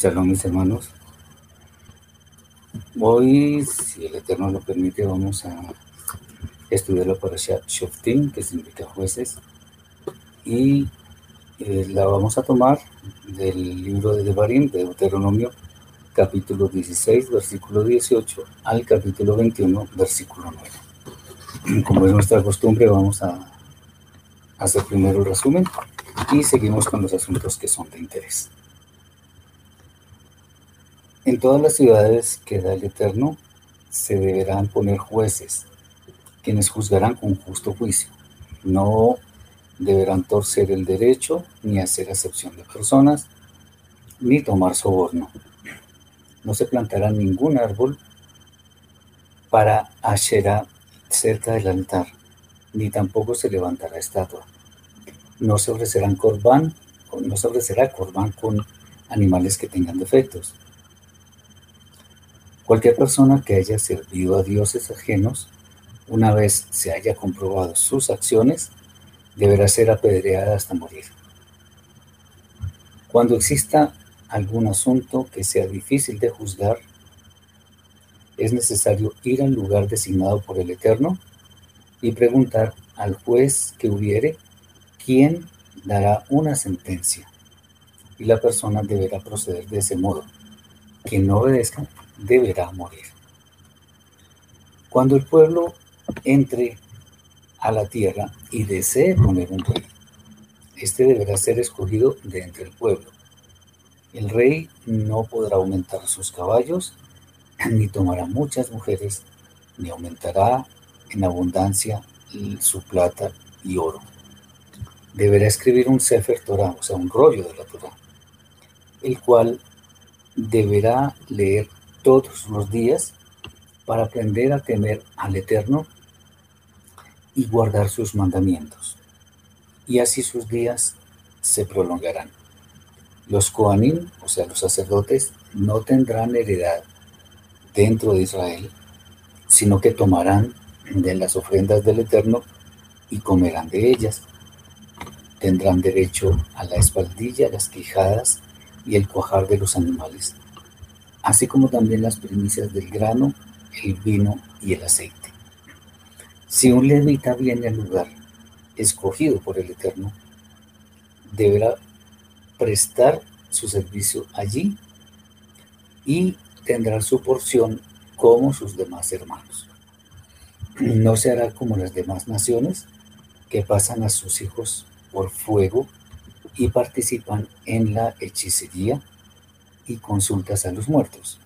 Shalom mis hermanos. Hoy, si el Eterno lo permite, vamos a estudiar la parasha Shoftim, que significa jueces, y eh, la vamos a tomar del libro de Devarim, de Deuteronomio, capítulo 16, versículo 18, al capítulo 21, versículo 9. Como es nuestra costumbre, vamos a hacer primero el resumen y seguimos con los asuntos que son de interés. En todas las ciudades que da el Eterno se deberán poner jueces, quienes juzgarán con justo juicio. No deberán torcer el derecho, ni hacer acepción de personas, ni tomar soborno. No se plantará ningún árbol para Asherah cerca del altar, ni tampoco se levantará estatua. No se ofrecerán corbán, no se ofrecerá corbán con animales que tengan defectos. Cualquier persona que haya servido a dioses ajenos, una vez se haya comprobado sus acciones, deberá ser apedreada hasta morir. Cuando exista algún asunto que sea difícil de juzgar, es necesario ir al lugar designado por el Eterno y preguntar al juez que hubiere quién dará una sentencia. Y la persona deberá proceder de ese modo. Quien no obedezca deberá morir. Cuando el pueblo entre a la tierra y desee poner un rey, este deberá ser escogido de entre el pueblo. El rey no podrá aumentar sus caballos, ni tomará muchas mujeres, ni aumentará en abundancia su plata y oro. Deberá escribir un Sefer Torah, o sea, un rollo de la Torah, el cual deberá leer todos los días para aprender a temer al Eterno y guardar sus mandamientos. Y así sus días se prolongarán. Los Kohanim, o sea, los sacerdotes, no tendrán heredad dentro de Israel, sino que tomarán de las ofrendas del Eterno y comerán de ellas. Tendrán derecho a la espaldilla, las quijadas y el cuajar de los animales así como también las primicias del grano, el vino y el aceite. Si un levita viene al lugar escogido por el Eterno, deberá prestar su servicio allí y tendrá su porción como sus demás hermanos. No se hará como las demás naciones que pasan a sus hijos por fuego y participan en la hechicería, y consultas a los muertos.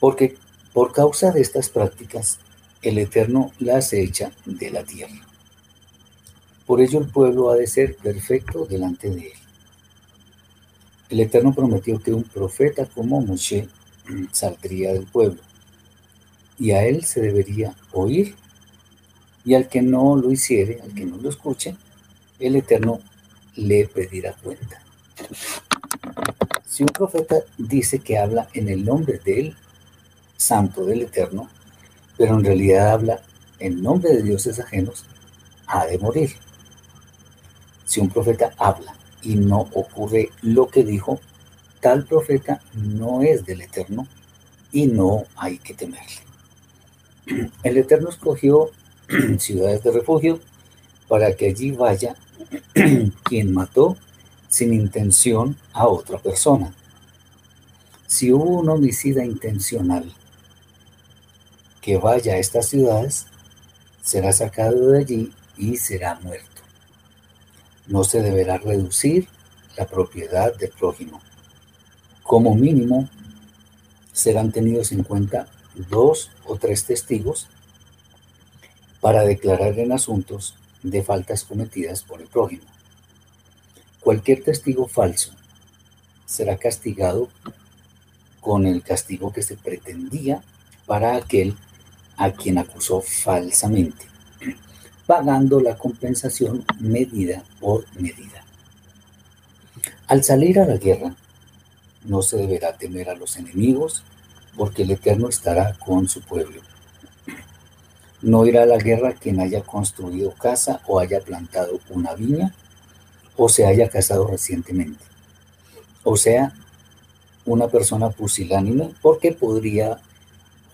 Porque por causa de estas prácticas, el Eterno las echa de la tierra. Por ello el pueblo ha de ser perfecto delante de él. El Eterno prometió que un profeta como Moshe saldría del pueblo, y a él se debería oír, y al que no lo hiciere, al que no lo escuche, el Eterno le pedirá cuenta. Si un profeta dice que habla en el nombre del Santo del Eterno, pero en realidad habla en nombre de dioses ajenos, ha de morir. Si un profeta habla y no ocurre lo que dijo, tal profeta no es del Eterno y no hay que temerle. El Eterno escogió ciudades de refugio para que allí vaya quien mató sin intención a otra persona. Si hubo un homicida intencional que vaya a estas ciudades, será sacado de allí y será muerto. No se deberá reducir la propiedad del prójimo. Como mínimo, serán tenidos en cuenta dos o tres testigos para declarar en asuntos de faltas cometidas por el prójimo. Cualquier testigo falso será castigado con el castigo que se pretendía para aquel a quien acusó falsamente, pagando la compensación medida por medida. Al salir a la guerra, no se deberá temer a los enemigos, porque el Eterno estará con su pueblo. No irá a la guerra quien haya construido casa o haya plantado una viña o se haya casado recientemente. O sea, una persona pusilánime porque podría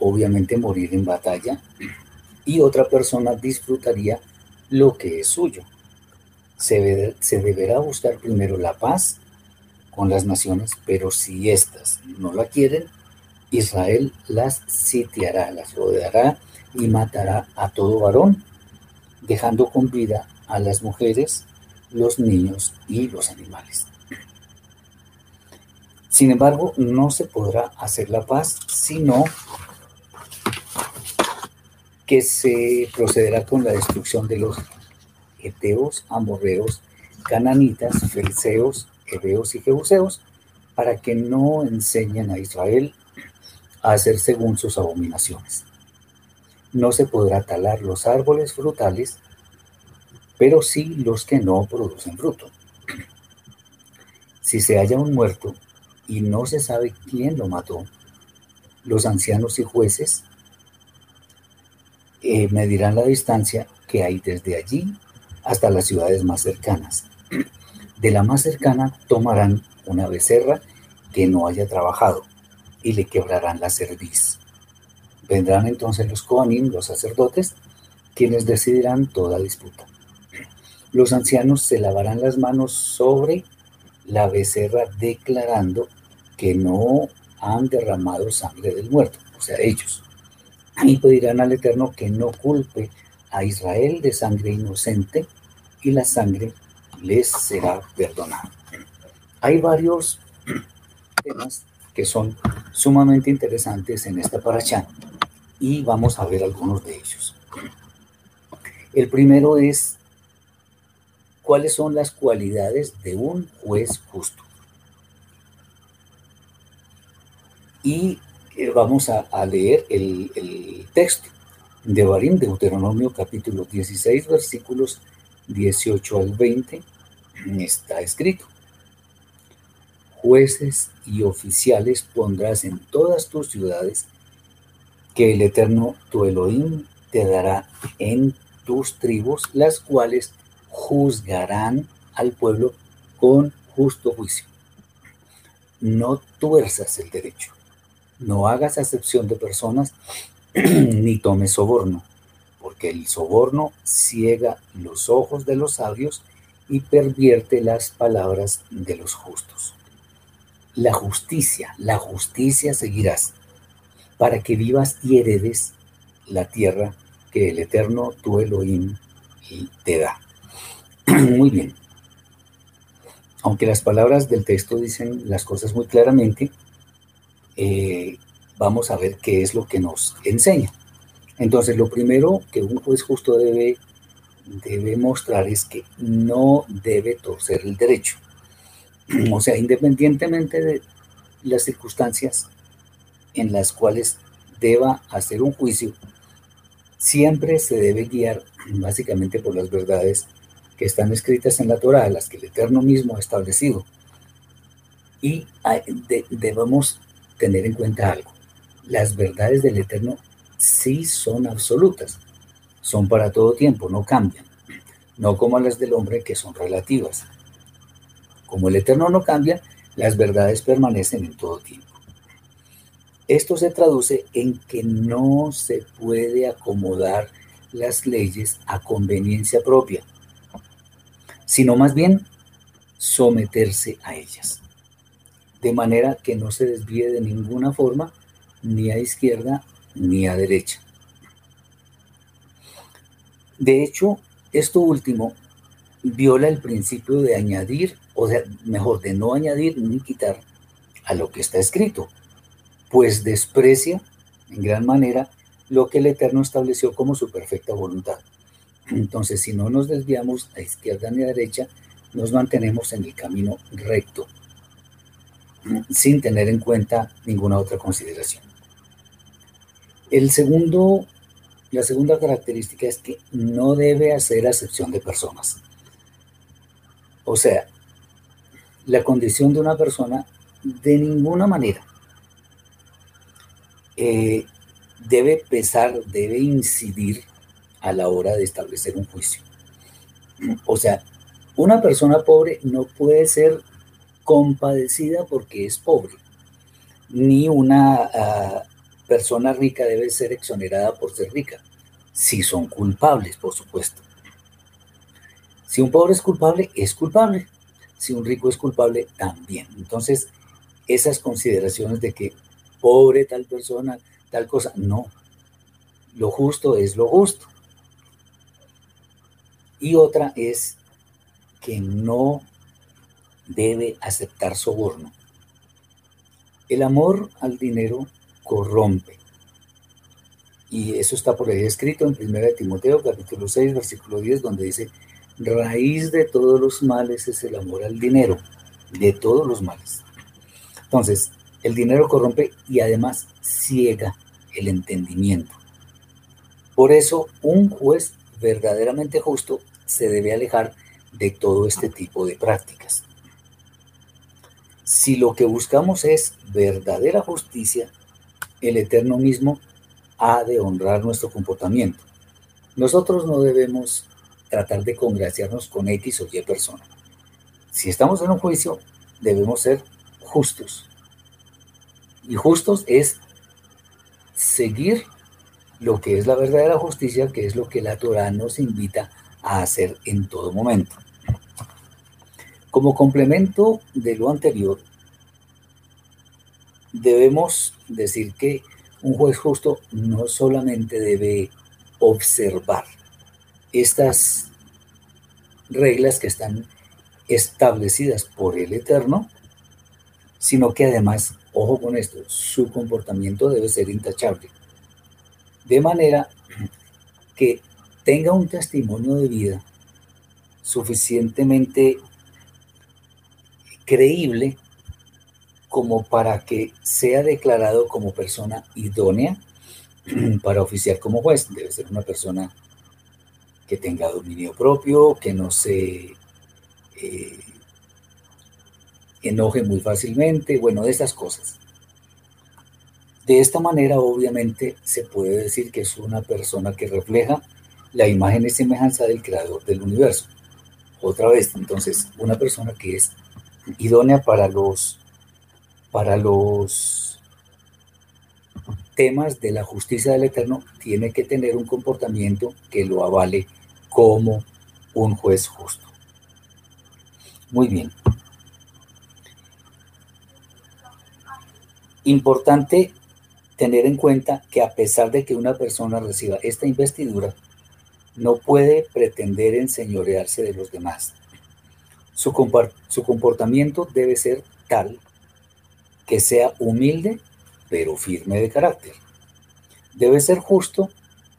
obviamente morir en batalla y otra persona disfrutaría lo que es suyo. Se, se deberá buscar primero la paz con las naciones, pero si éstas no la quieren, Israel las sitiará, las rodeará y matará a todo varón, dejando con vida a las mujeres, los niños y los animales. Sin embargo, no se podrá hacer la paz sino que se procederá con la destrucción de los eteos, amorreos, cananitas, fariseos, hebeos y jebuseos, para que no enseñen a Israel a hacer según sus abominaciones. No se podrá talar los árboles frutales, pero sí los que no producen fruto. Si se halla un muerto y no se sabe quién lo mató, los ancianos y jueces eh, medirán la distancia que hay desde allí hasta las ciudades más cercanas. De la más cercana tomarán una becerra que no haya trabajado y le quebrarán la cerviz. Vendrán entonces los Kohanim, los sacerdotes, quienes decidirán toda disputa. Los ancianos se lavarán las manos sobre la becerra declarando que no han derramado sangre del muerto, o sea, ellos. Y pedirán al Eterno que no culpe a Israel de sangre inocente y la sangre les será perdonada. Hay varios temas que son sumamente interesantes en esta paracha y vamos a ver algunos de ellos. El primero es cuáles son las cualidades de un juez justo. Y eh, vamos a, leer el, texto de Barín, Deuteronomio capítulo 16, versículos 18 al 20. Está escrito jueces y oficiales pondrás en todas tus ciudades, que el Eterno tu Elohim te dará en tus tribus, las cuales juzgarán al pueblo con justo juicio. No tuerzas el derecho, no hagas acepción de personas, ni tomes soborno, porque el soborno ciega los ojos de los sabios y pervierte las palabras de los justos la justicia, la justicia seguirás, para que vivas y heredes la tierra que el Eterno tu Elohim te da. Muy bien. Aunque las palabras del texto dicen las cosas muy claramente, eh, vamos a ver qué es lo que nos enseña. Entonces, lo primero que un juez justo debe, debe mostrar es que no debe torcer el derecho. O sea, independientemente de las circunstancias en las cuales deba hacer un juicio, siempre se debe guiar básicamente por las verdades que están escritas en la Torah, las que el Eterno mismo ha establecido. Y debemos tener en cuenta algo. Las verdades del Eterno sí son absolutas, son para todo tiempo, no cambian, no como las del hombre que son relativas. Como el Eterno no cambia, las verdades permanecen en todo tiempo. Esto se traduce en que no se puede acomodar las leyes a conveniencia propia, sino más bien someterse a ellas, de manera que no se desvíe de ninguna forma ni a izquierda ni a derecha. De hecho, esto último viola el principio de añadir, o sea, mejor, de no añadir ni quitar a lo que está escrito, pues desprecia en gran manera lo que el Eterno estableció como su perfecta voluntad. Entonces, si no nos desviamos a izquierda ni a derecha, nos mantenemos en el camino recto, sin tener en cuenta ninguna otra consideración. El segundo, la segunda característica es que no debe hacer acepción de personas. O sea, la condición de una persona de ninguna manera eh, debe pesar, debe incidir a la hora de establecer un juicio. O sea, una persona pobre no puede ser compadecida porque es pobre, ni una ah, persona rica debe ser exonerada por ser rica, si son culpables, por supuesto. Si un pobre es culpable, es culpable. Si un rico es culpable, también. Entonces, esas consideraciones de que pobre tal persona, tal cosa, no. Lo justo es lo justo. Y otra es que no debe aceptar soborno. El amor al dinero corrompe. Y eso está por ahí escrito en 1 Timoteo capítulo 6 versículo 10 donde dice, raíz de todos los males es el amor al dinero, de todos los males. Entonces, el dinero corrompe y además ciega el entendimiento. Por eso, un juez verdaderamente justo se debe alejar de todo este tipo de prácticas. Si lo que buscamos es verdadera justicia, el Eterno mismo ha de honrar nuestro comportamiento. Nosotros no debemos tratar de congraciarnos con X o Y persona. Si estamos en un juicio, debemos ser justos. Y justos es seguir lo que es la verdadera justicia, que es lo que la Torah nos invita a hacer en todo momento. Como complemento de lo anterior, debemos decir que un juez justo no solamente debe observar estas reglas que están establecidas por el Eterno, sino que además, ojo con esto, su comportamiento debe ser intachable. De manera que tenga un testimonio de vida suficientemente creíble como para que sea declarado como persona idónea para oficiar como juez. Debe ser una persona que tenga dominio propio, que no se eh, enoje muy fácilmente, bueno, de esas cosas. De esta manera, obviamente, se puede decir que es una persona que refleja la imagen y semejanza del creador del universo. Otra vez, entonces, una persona que es idónea para los, para los temas de la justicia del Eterno, tiene que tener un comportamiento que lo avale como un juez justo. Muy bien. Importante tener en cuenta que a pesar de que una persona reciba esta investidura, no puede pretender enseñorearse de los demás. Su, su, comportamiento debe ser tal que sea humilde, pero firme de carácter. Debe ser justo,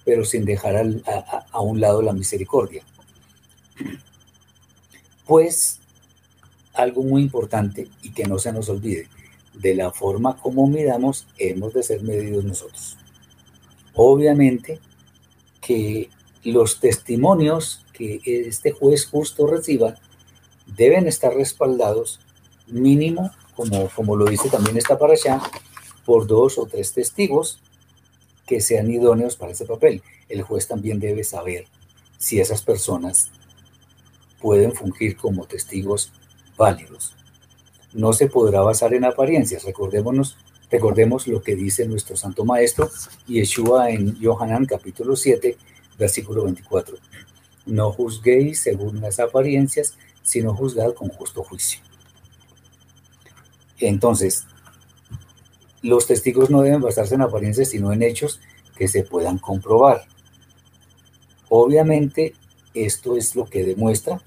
pero sin dejar a, a un lado la misericordia. Pues algo muy importante y que no se nos olvide, de la forma como midamos, hemos de ser medidos nosotros. Obviamente que los testimonios que este juez justo reciba deben estar respaldados mínimo, como, como lo dice también esta para allá, por dos o tres testigos que sean idóneos para ese papel. El juez también debe saber si esas personas pueden fungir como testigos válidos no se podrá basar en apariencias. Recordémonos Recordemos lo que dice nuestro Santo Maestro Yeshua en Yohanan capítulo 7, versículo 24. No juzguéis según las apariencias, sino juzgad con justo juicio. Entonces, los testigos no deben basarse en apariencias, sino en hechos que se puedan comprobar. Obviamente, esto es lo que demuestra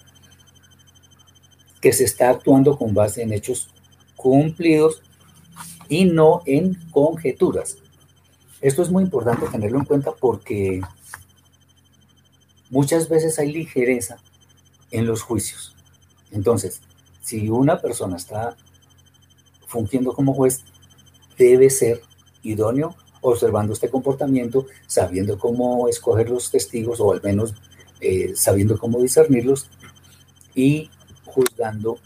que se está actuando con base en hechos cumplidos y no en conjeturas. Esto es muy importante tenerlo en cuenta porque muchas veces hay ligereza en los juicios. Entonces, si una persona está fungiendo como juez, debe ser idóneo observando este comportamiento, sabiendo cómo escoger los testigos o al menos eh, sabiendo cómo discernirlos y juzgando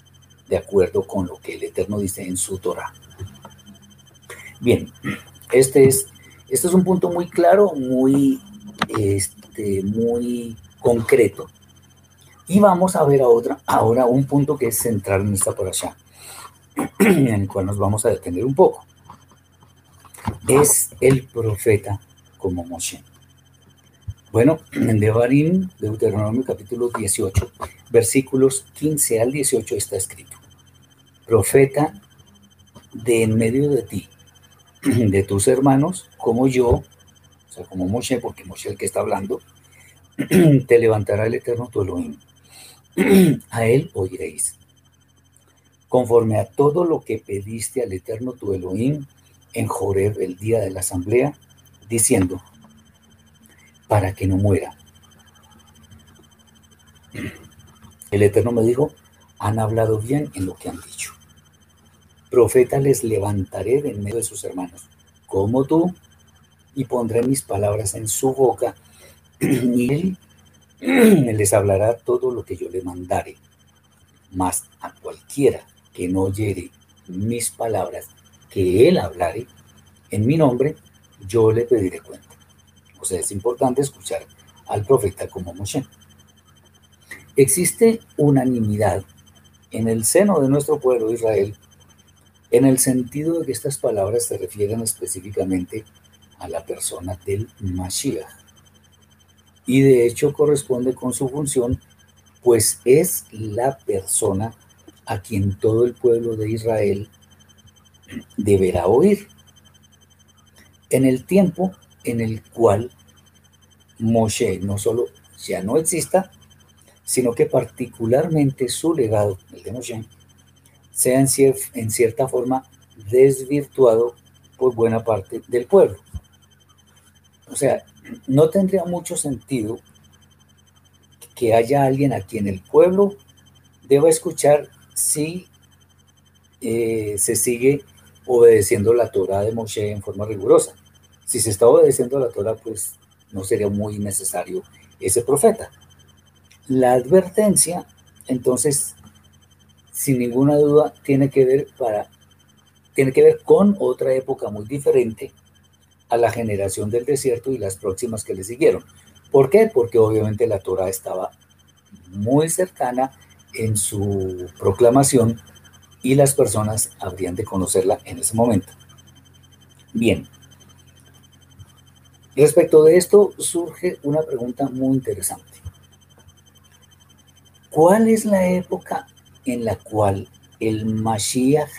de acuerdo con lo que el Eterno dice en su Torah. Bien, este es, este es un punto muy claro, muy, este, muy concreto. Y vamos a ver ahora, ahora un punto que es central en esta allá, en el cual nos vamos a detener un poco. Es el profeta como Moshe. Bueno, en Devarim, Deuteronomio capítulo 18, versículos 15 al 18 está escrito, profeta de en medio de ti, de tus hermanos, como yo, o sea, como Moshe, porque Moshe es el que está hablando, te levantará el Eterno tu Elohim. A él oiréis. Conforme a todo lo que pediste al Eterno tu Elohim en Joreb el día de la asamblea, diciendo, para que no muera. El Eterno me dijo, han hablado bien en lo que han dicho. Profeta les levantaré de en medio de sus hermanos, como tú, y pondré mis palabras en su boca, y él les hablará todo lo que yo le mandare. Mas a cualquiera que no oyere mis palabras que él hablare en mi nombre, yo le pediré cuenta. O sea, es importante escuchar al profeta como Moshe. Existe unanimidad en el seno de nuestro pueblo de Israel en el sentido de que estas palabras se refieren específicamente a la persona del Mashiach. Y de hecho corresponde con su función, pues es la persona a quien todo el pueblo de Israel deberá oír. En el tiempo en el cual Moshe no solo ya no exista, sino que particularmente su legado, el de Moshe, sea en, cierta forma desvirtuado por buena parte del pueblo. O sea, no tendría mucho sentido que haya alguien a quien el pueblo deba escuchar si eh, se sigue obedeciendo la Torah de Moshe en forma rigurosa. Si se está obedeciendo la Torah, pues no sería muy necesario ese profeta. La advertencia, entonces, sin ninguna duda, tiene que ver tiene que ver con otra época muy diferente a la generación del desierto y las próximas que le siguieron. ¿Por qué? Porque obviamente la Torah estaba muy cercana en su proclamación y las personas habrían de conocerla en ese momento. Bien, Respecto de esto surge una pregunta muy interesante. ¿Cuál es la época en la cual el Mashiach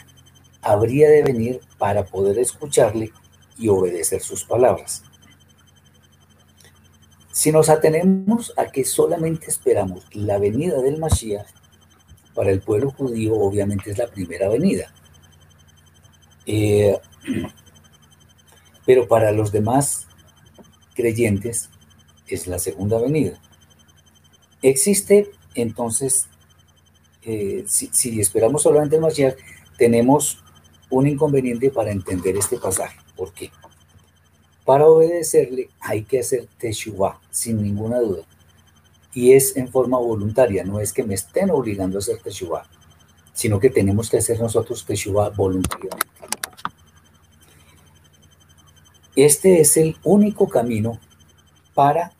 habría de venir para poder escucharle y obedecer sus palabras? Si nos atenemos a que solamente esperamos la venida del Mashiach, para el pueblo judío obviamente es la primera venida. Eh, pero para los demás creyentes es la segunda venida. Existe entonces, eh, si, esperamos solamente el Mashiach, tenemos un inconveniente para entender este pasaje. ¿Por qué? Para obedecerle hay que hacer Teshuvah, sin ninguna duda. Y es en forma voluntaria, no es que me estén obligando a hacer Teshuvah, sino que tenemos que hacer nosotros Teshuvah voluntariamente. Este es el único camino para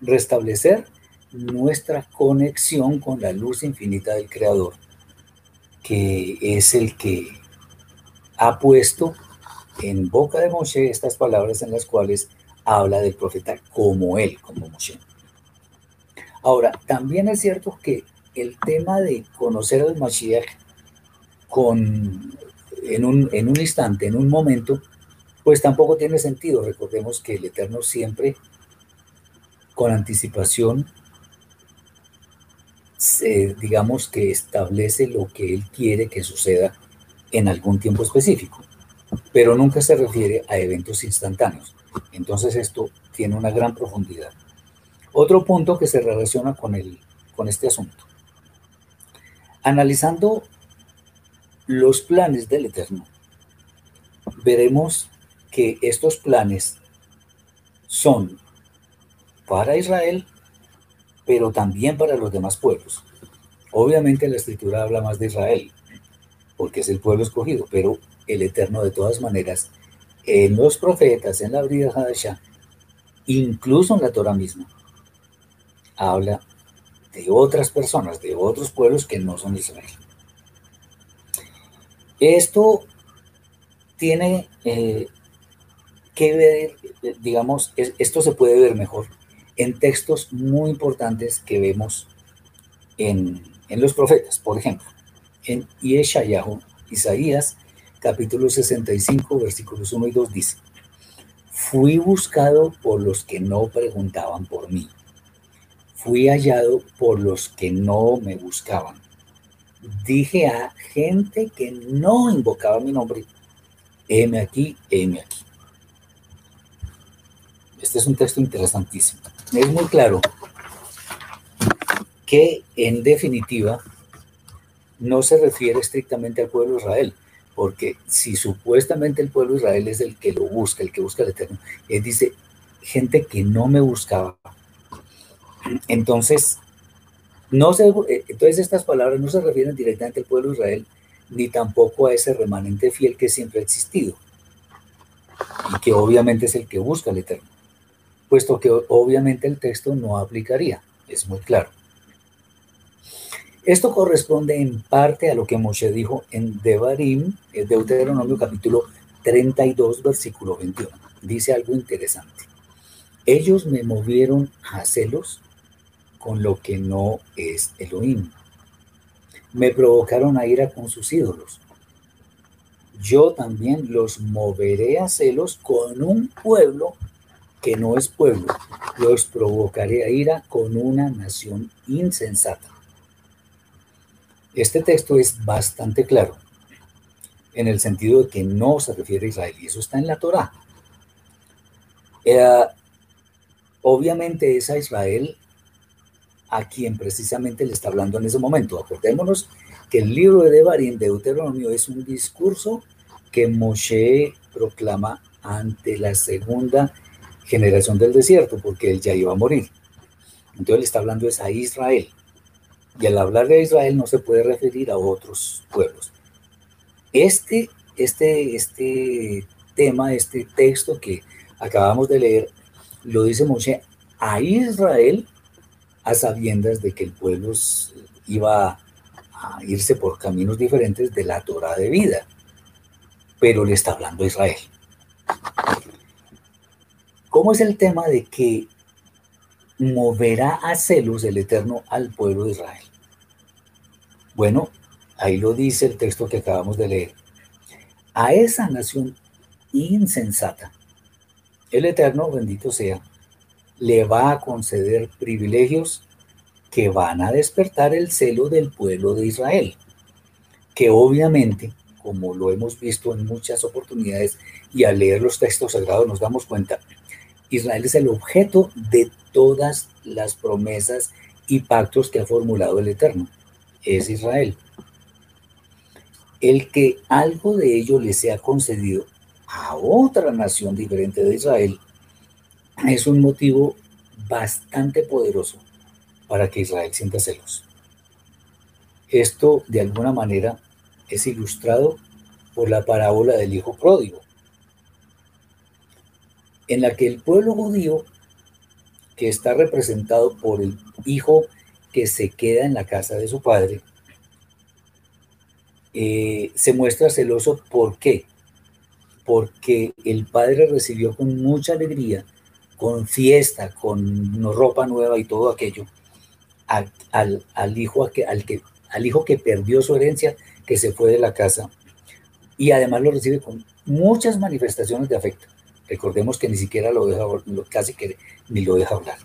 restablecer nuestra conexión con la luz infinita del Creador, que es el que ha puesto en boca de Moshe estas palabras en las cuales habla del profeta como él, como Moshe. Ahora, también es cierto que el tema de conocer al Mashiach con, en, un, en un instante, en un momento, pues tampoco tiene sentido. Recordemos que el Eterno siempre, con anticipación, digamos que establece lo que Él quiere que suceda en algún tiempo específico, pero nunca se refiere a eventos instantáneos. Entonces esto tiene una gran profundidad. Otro punto que se relaciona con, el, con este asunto. Analizando los planes del Eterno, veremos que estos planes son para Israel, pero también para los demás pueblos. Obviamente la escritura habla más de Israel, porque es el pueblo escogido, pero el Eterno de todas maneras, en los profetas, en la Brida Hadashah, incluso en la Torah misma, habla de otras personas, de otros pueblos que no son Israel. Esto tiene eh, que ver, digamos, esto se puede ver mejor en textos muy importantes que vemos en, en los profetas. Por ejemplo, en Yeshayahu, Isaías, capítulo 65, versículos 1 y 2 dice, fui buscado por los que no preguntaban por mí, fui hallado por los que no me buscaban. Dije a gente que no invocaba mi nombre, heme aquí, heme aquí. Este es un texto interesantísimo. Es muy claro que en definitiva no se refiere estrictamente al pueblo de Israel, porque si supuestamente el pueblo de Israel es el que lo busca, el que busca el Eterno, él dice, gente que no me buscaba. Entonces, no se, entonces estas palabras no se refieren directamente al pueblo de Israel, ni tampoco a ese remanente fiel que siempre ha existido, y que obviamente es el que busca el Eterno, puesto que obviamente el texto no aplicaría, es muy claro. Esto corresponde en parte a lo que Moshe dijo en Devarim, Deuteronomio capítulo 32, versículo 21. Dice algo interesante. Ellos me movieron a celos con lo que no es Elohim. Me provocaron a ira con sus ídolos. Yo también los moveré a celos con un pueblo que no es pueblo. Los provocaré a ira con una nación insensata. Este texto es bastante claro en el sentido de que no se refiere a Israel, y eso está en la Torá. Eh, obviamente es a Israel a quien precisamente le está hablando en ese momento. Acordémonos que el libro de Devarim, Deuteronomio, es un discurso que Moshe proclama ante la segunda generación del desierto, porque él ya iba a morir. Entonces le está hablando es a Israel. Y al hablar de Israel no se puede referir a otros pueblos. Este, este, este tema, este texto que acabamos de leer, lo dice Moshe a Israel a sabiendas de que el pueblo iba a irse por caminos diferentes de la Torah de vida. Pero le está hablando a Israel. ¿Cómo es el tema de que moverá a celos el Eterno al pueblo de Israel? Bueno, ahí lo dice el texto que acabamos de leer. A esa nación insensata, el Eterno, bendito sea, le va a conceder privilegios que van a despertar el celo del pueblo de Israel, que obviamente, como lo hemos visto en muchas oportunidades y al leer los textos sagrados nos damos cuenta, Israel es el objeto de todas las promesas y pactos que ha formulado el Eterno es Israel. El que algo de ello le sea concedido a otra nación diferente de Israel es un motivo bastante poderoso para que Israel sienta celos. Esto de alguna manera es ilustrado por la parábola del hijo pródigo, en la que el pueblo judío, que está representado por el hijo que se queda en la casa de su padre, eh, se muestra celoso. ¿Por qué? porque el padre recibió con mucha alegría, con fiesta, con ropa nueva y todo aquello, al, al, hijo, al, que, al hijo que perdió su herencia, que se fue de la casa, y además lo recibe con muchas manifestaciones de afecto. Recordemos que ni siquiera lo deja, casi que ni lo deja hablar.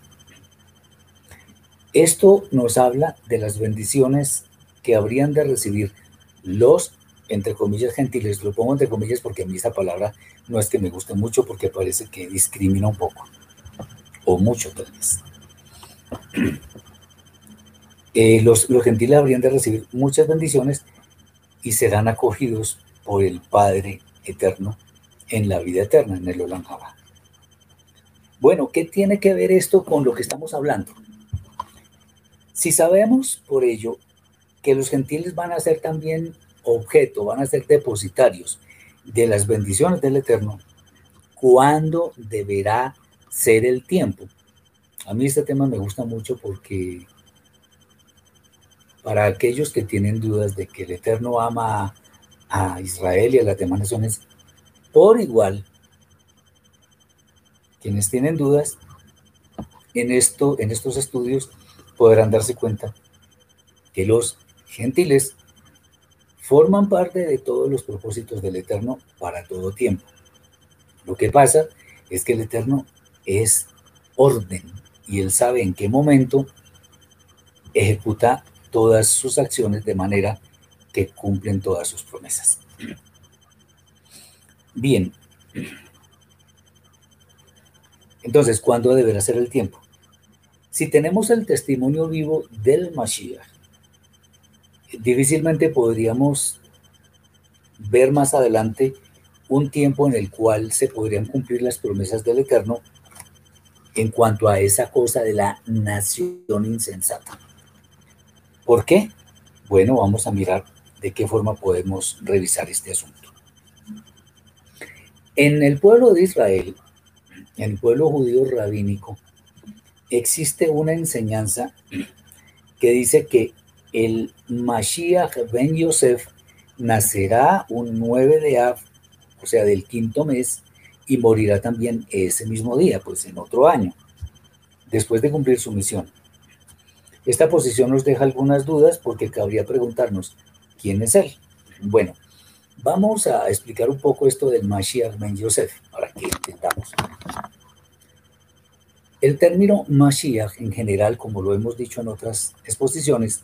Esto nos habla de las bendiciones que habrían de recibir los, entre comillas, gentiles. Lo pongo entre comillas porque a mí esa palabra no es que me guste mucho porque parece que discrimina un poco, o mucho tal vez. Eh, los, los gentiles habrían de recibir muchas bendiciones y serán acogidos por el Padre eterno en la vida eterna, en el Olam Bueno, ¿qué tiene que ver esto con lo que estamos hablando? Si sabemos por ello que los gentiles van a ser también objeto, van a ser depositarios de las bendiciones del Eterno, ¿cuándo deberá ser el tiempo? A mí este tema me gusta mucho porque para aquellos que tienen dudas de que el Eterno ama a Israel y a las demás naciones por igual, quienes tienen dudas en, esto, en estos estudios podrán darse cuenta que los gentiles forman parte de todos los propósitos del Eterno para todo tiempo. Lo que pasa es que el Eterno es orden y Él sabe en qué momento ejecuta todas sus acciones de manera que cumplen todas sus promesas. Bien. Entonces, ¿cuándo deberá ser el tiempo? Si tenemos el testimonio vivo del Mashiach, difícilmente podríamos ver más adelante un tiempo en el cual se podrían cumplir las promesas del Eterno en cuanto a esa cosa de la nación insensata. ¿Por qué? Bueno, vamos a mirar de qué forma podemos revisar este asunto. En el pueblo de Israel, en el pueblo judío rabínico, existe una enseñanza que dice que el Mashiach ben Yosef nacerá un 9 de Av, o sea, del quinto mes, y morirá también ese mismo día, pues en otro año, después de cumplir su misión. Esta posición nos deja algunas dudas porque cabría preguntarnos, ¿quién es él? Bueno, vamos a explicar un poco esto del Mashiach Ben Yosef para que entendamos. El término Mashiach en general, como lo hemos dicho en otras exposiciones,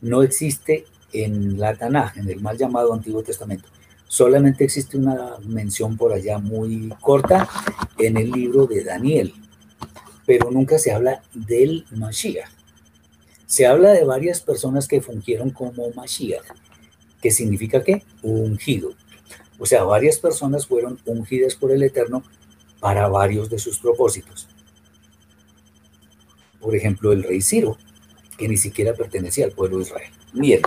no existe en la Tanaj, en el mal llamado Antiguo Testamento. Solamente existe una mención por allá muy corta en el libro de Daniel, pero nunca se habla del Mashiach. Se habla de varias personas que fungieron como Mashiach, que significa que ungido. O sea, varias personas fueron ungidas por el Eterno para varios de sus propósitos. Por ejemplo, el rey Ciro, que ni siquiera pertenecía al pueblo de Israel. Bien.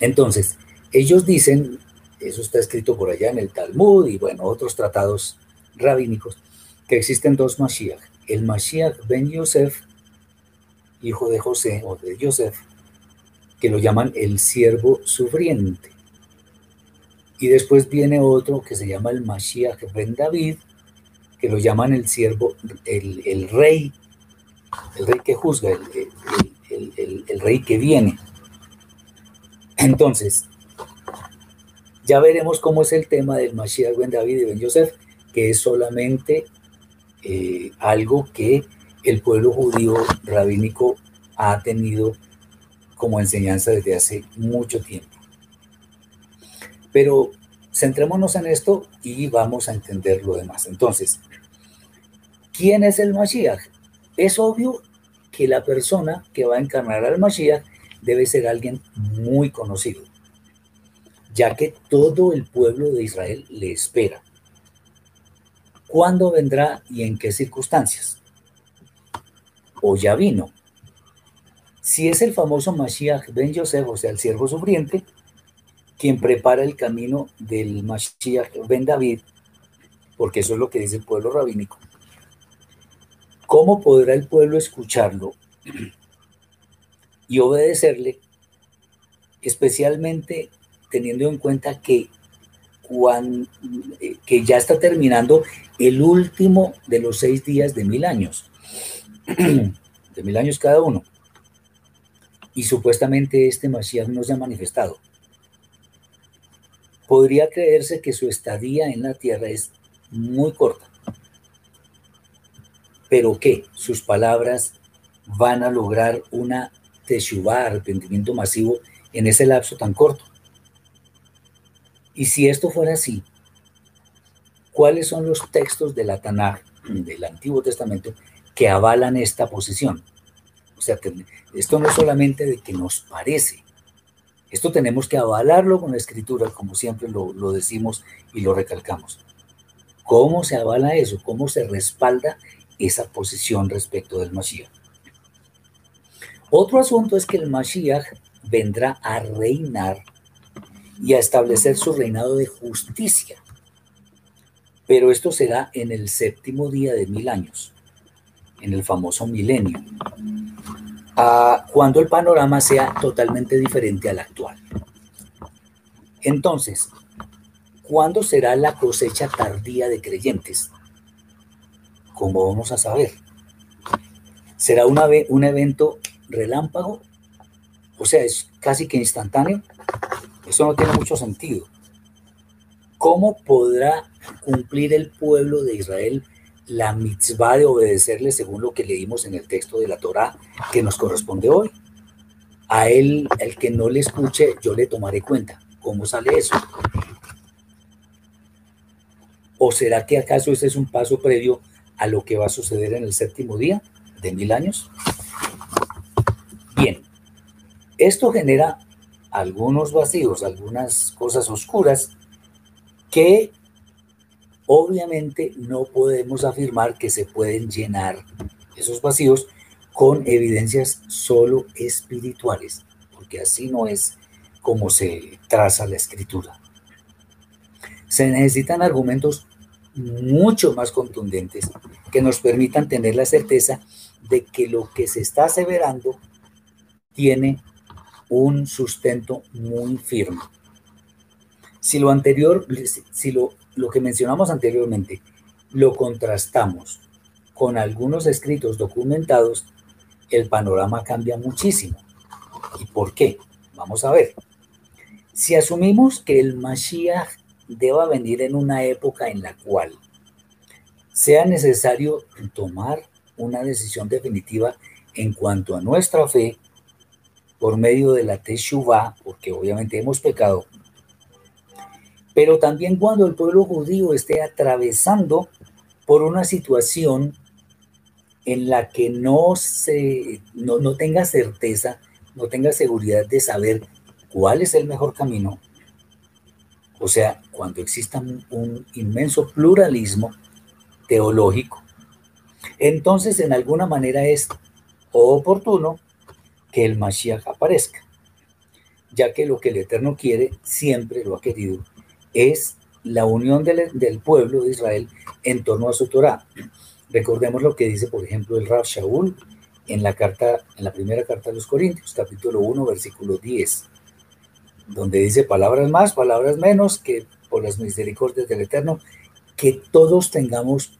Entonces, ellos dicen, eso está escrito por allá en el Talmud y bueno, otros tratados rabínicos, que existen dos Mashiach. El Mashiach ben Yosef hijo de José o de Joseph, que lo llaman el siervo sufriente. Y después viene otro que se llama el Mashiach ben David, que lo llaman el siervo, el, rey, el rey que juzga, el, el, rey que viene. Entonces, ya veremos cómo es el tema del Mashiach ben David y ben Joseph, que es solamente eh, algo que el pueblo judío rabínico ha tenido como enseñanza desde hace mucho tiempo. Pero centrémonos en esto y vamos a entender lo demás. Entonces, ¿quién es el Mashiach? Es obvio que la persona que va a encarnar al Mashiach debe ser alguien muy conocido, ya que todo el pueblo de Israel le espera. ¿Cuándo vendrá y en qué circunstancias? o ya vino. Si es el famoso Mashiach ben Yosef, o sea, el siervo sufriente, quien prepara el camino del Mashiach ben David, porque eso es lo que dice el pueblo rabínico, ¿cómo podrá el pueblo escucharlo y obedecerle, especialmente teniendo en cuenta que eh, que ya está terminando el último de los seis días de mil años, de mil años cada uno. Y supuestamente este Mashiach no se ha manifestado. Podría creerse que su estadía en la tierra es muy corta. Pero que sus palabras van a lograr una teshuvah, arrepentimiento masivo en ese lapso tan corto. Y si esto fuera así, ¿cuáles son los textos de la Tanakh, del Antiguo Testamento, que avalan esta posición? Sea, esto no es solamente de que nos parece, esto tenemos que avalarlo con la escritura, como siempre lo, lo decimos y lo recalcamos. ¿Cómo se avala eso? ¿Cómo se respalda esa posición respecto del Mashiach? Otro asunto es que el Mashiach vendrá a reinar y a establecer su reinado de justicia. Pero esto será en el séptimo día de mil años, en el famoso milenio, cuando el panorama sea totalmente diferente al actual. Entonces, ¿cuándo será la cosecha tardía de creyentes? ¿Cómo vamos a saber? ¿Será una, un evento relámpago? O sea, es casi que instantáneo. Eso no tiene mucho sentido. ¿Cómo podrá cumplir el pueblo de Israel la mitzvah de obedecerle según lo que leímos en el texto de la Torah que nos corresponde hoy? A él, el que no le escuche, yo le tomaré cuenta. ¿Cómo sale eso? ¿O será que acaso ese es un paso previo a lo que va a suceder en el séptimo día de mil años? Bien, esto genera algunos vacíos, algunas cosas oscuras que obviamente no podemos afirmar que se pueden llenar esos vacíos con evidencias solo espirituales, porque así no es como se traza la escritura. Se necesitan argumentos mucho más contundentes que nos permitan tener la certeza de que lo que se está aseverando tiene un sustento muy firme. Si lo anterior, si lo, lo que mencionamos anteriormente, lo contrastamos con algunos escritos documentados, el panorama cambia muchísimo. ¿Y por qué? Vamos a ver. Si asumimos que el Mashiach deba venir en una época en la cual sea necesario tomar una decisión definitiva en cuanto a nuestra fe por medio de la Teshuvah, porque obviamente hemos pecado, pero también cuando el pueblo judío esté atravesando por una situación en la que no, tenga certeza, no tenga seguridad de saber cuál es el mejor camino, o sea, cuando exista un inmenso pluralismo teológico, entonces en alguna manera es oportuno que el Mashiach aparezca, ya que lo que el Eterno quiere, siempre lo ha querido, es la unión del, pueblo de Israel en torno a su Torah. Recordemos lo que dice, por ejemplo, el Rab Shaul en la, carta, en la primera carta de los Corintios, capítulo 1, versículo 10, donde dice palabras más, palabras menos, que por las misericordias del Eterno, que todos tengamos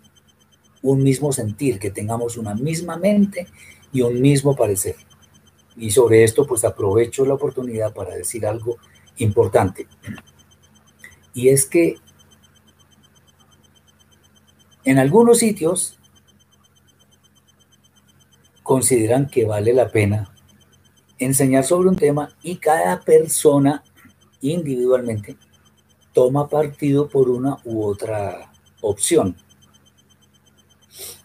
un mismo sentir, que tengamos una misma mente y un mismo parecer. Y sobre esto, pues aprovecho la oportunidad para decir algo importante. Y es que en algunos sitios consideran que vale la pena enseñar sobre un tema y cada persona individualmente toma partido por una u otra opción.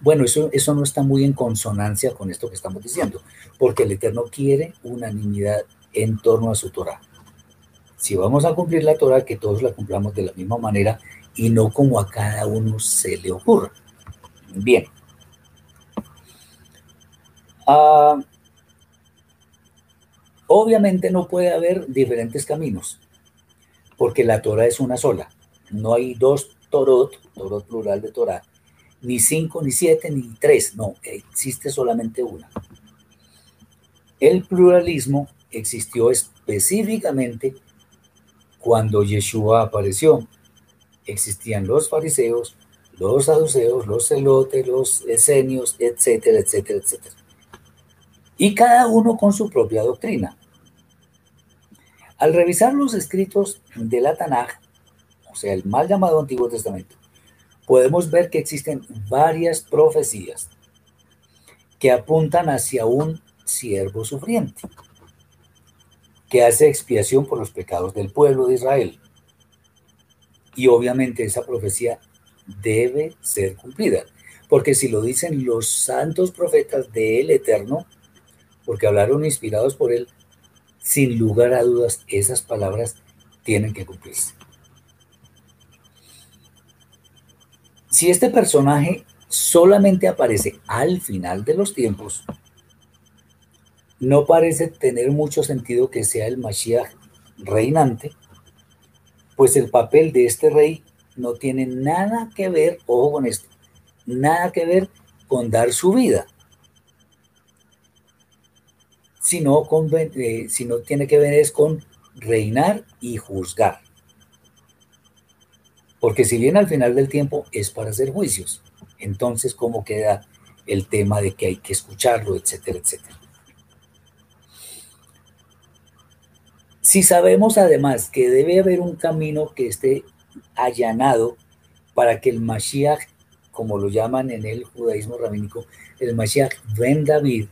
Bueno, eso, eso no está muy en consonancia con esto que estamos diciendo, porque el Eterno quiere unanimidad en torno a su Torah. Si vamos a cumplir la Torah, que todos la cumplamos de la misma manera y no como a cada uno se le ocurra. Bien. Ah, obviamente no puede haber diferentes caminos, porque la Torah es una sola. No hay dos Torot, Torot plural de Torah, ni cinco, ni siete, ni tres, no, existe solamente una. El pluralismo existió específicamente cuando Yeshua apareció existían los fariseos, los saduceos, los celotes, los esenios, etcétera, etcétera, etcétera. Y cada uno con su propia doctrina. Al revisar los escritos de la Tanaj, o sea, el mal llamado Antiguo Testamento, podemos ver que existen varias profecías que apuntan hacia un siervo sufriente, que hace expiación por los pecados del pueblo de Israel. Y obviamente esa profecía debe ser cumplida, porque si lo dicen los santos profetas del Eterno, porque hablaron inspirados por él, sin lugar a dudas esas palabras tienen que cumplirse. Si este personaje solamente aparece al final de los tiempos, no parece tener mucho sentido que sea el Mashiach reinante, pues el papel de este rey no tiene nada que ver, ojo con esto, nada que ver con dar su vida, sino, con, eh, sino tiene que ver es con reinar y juzgar. Porque si bien al final del tiempo es para hacer juicios, entonces cómo queda el tema de que hay que escucharlo, etcétera, etcétera. Si sabemos además que debe haber un camino que esté allanado para que el Mashiach, como lo llaman en el judaísmo rabínico, el Mashiach Ben David,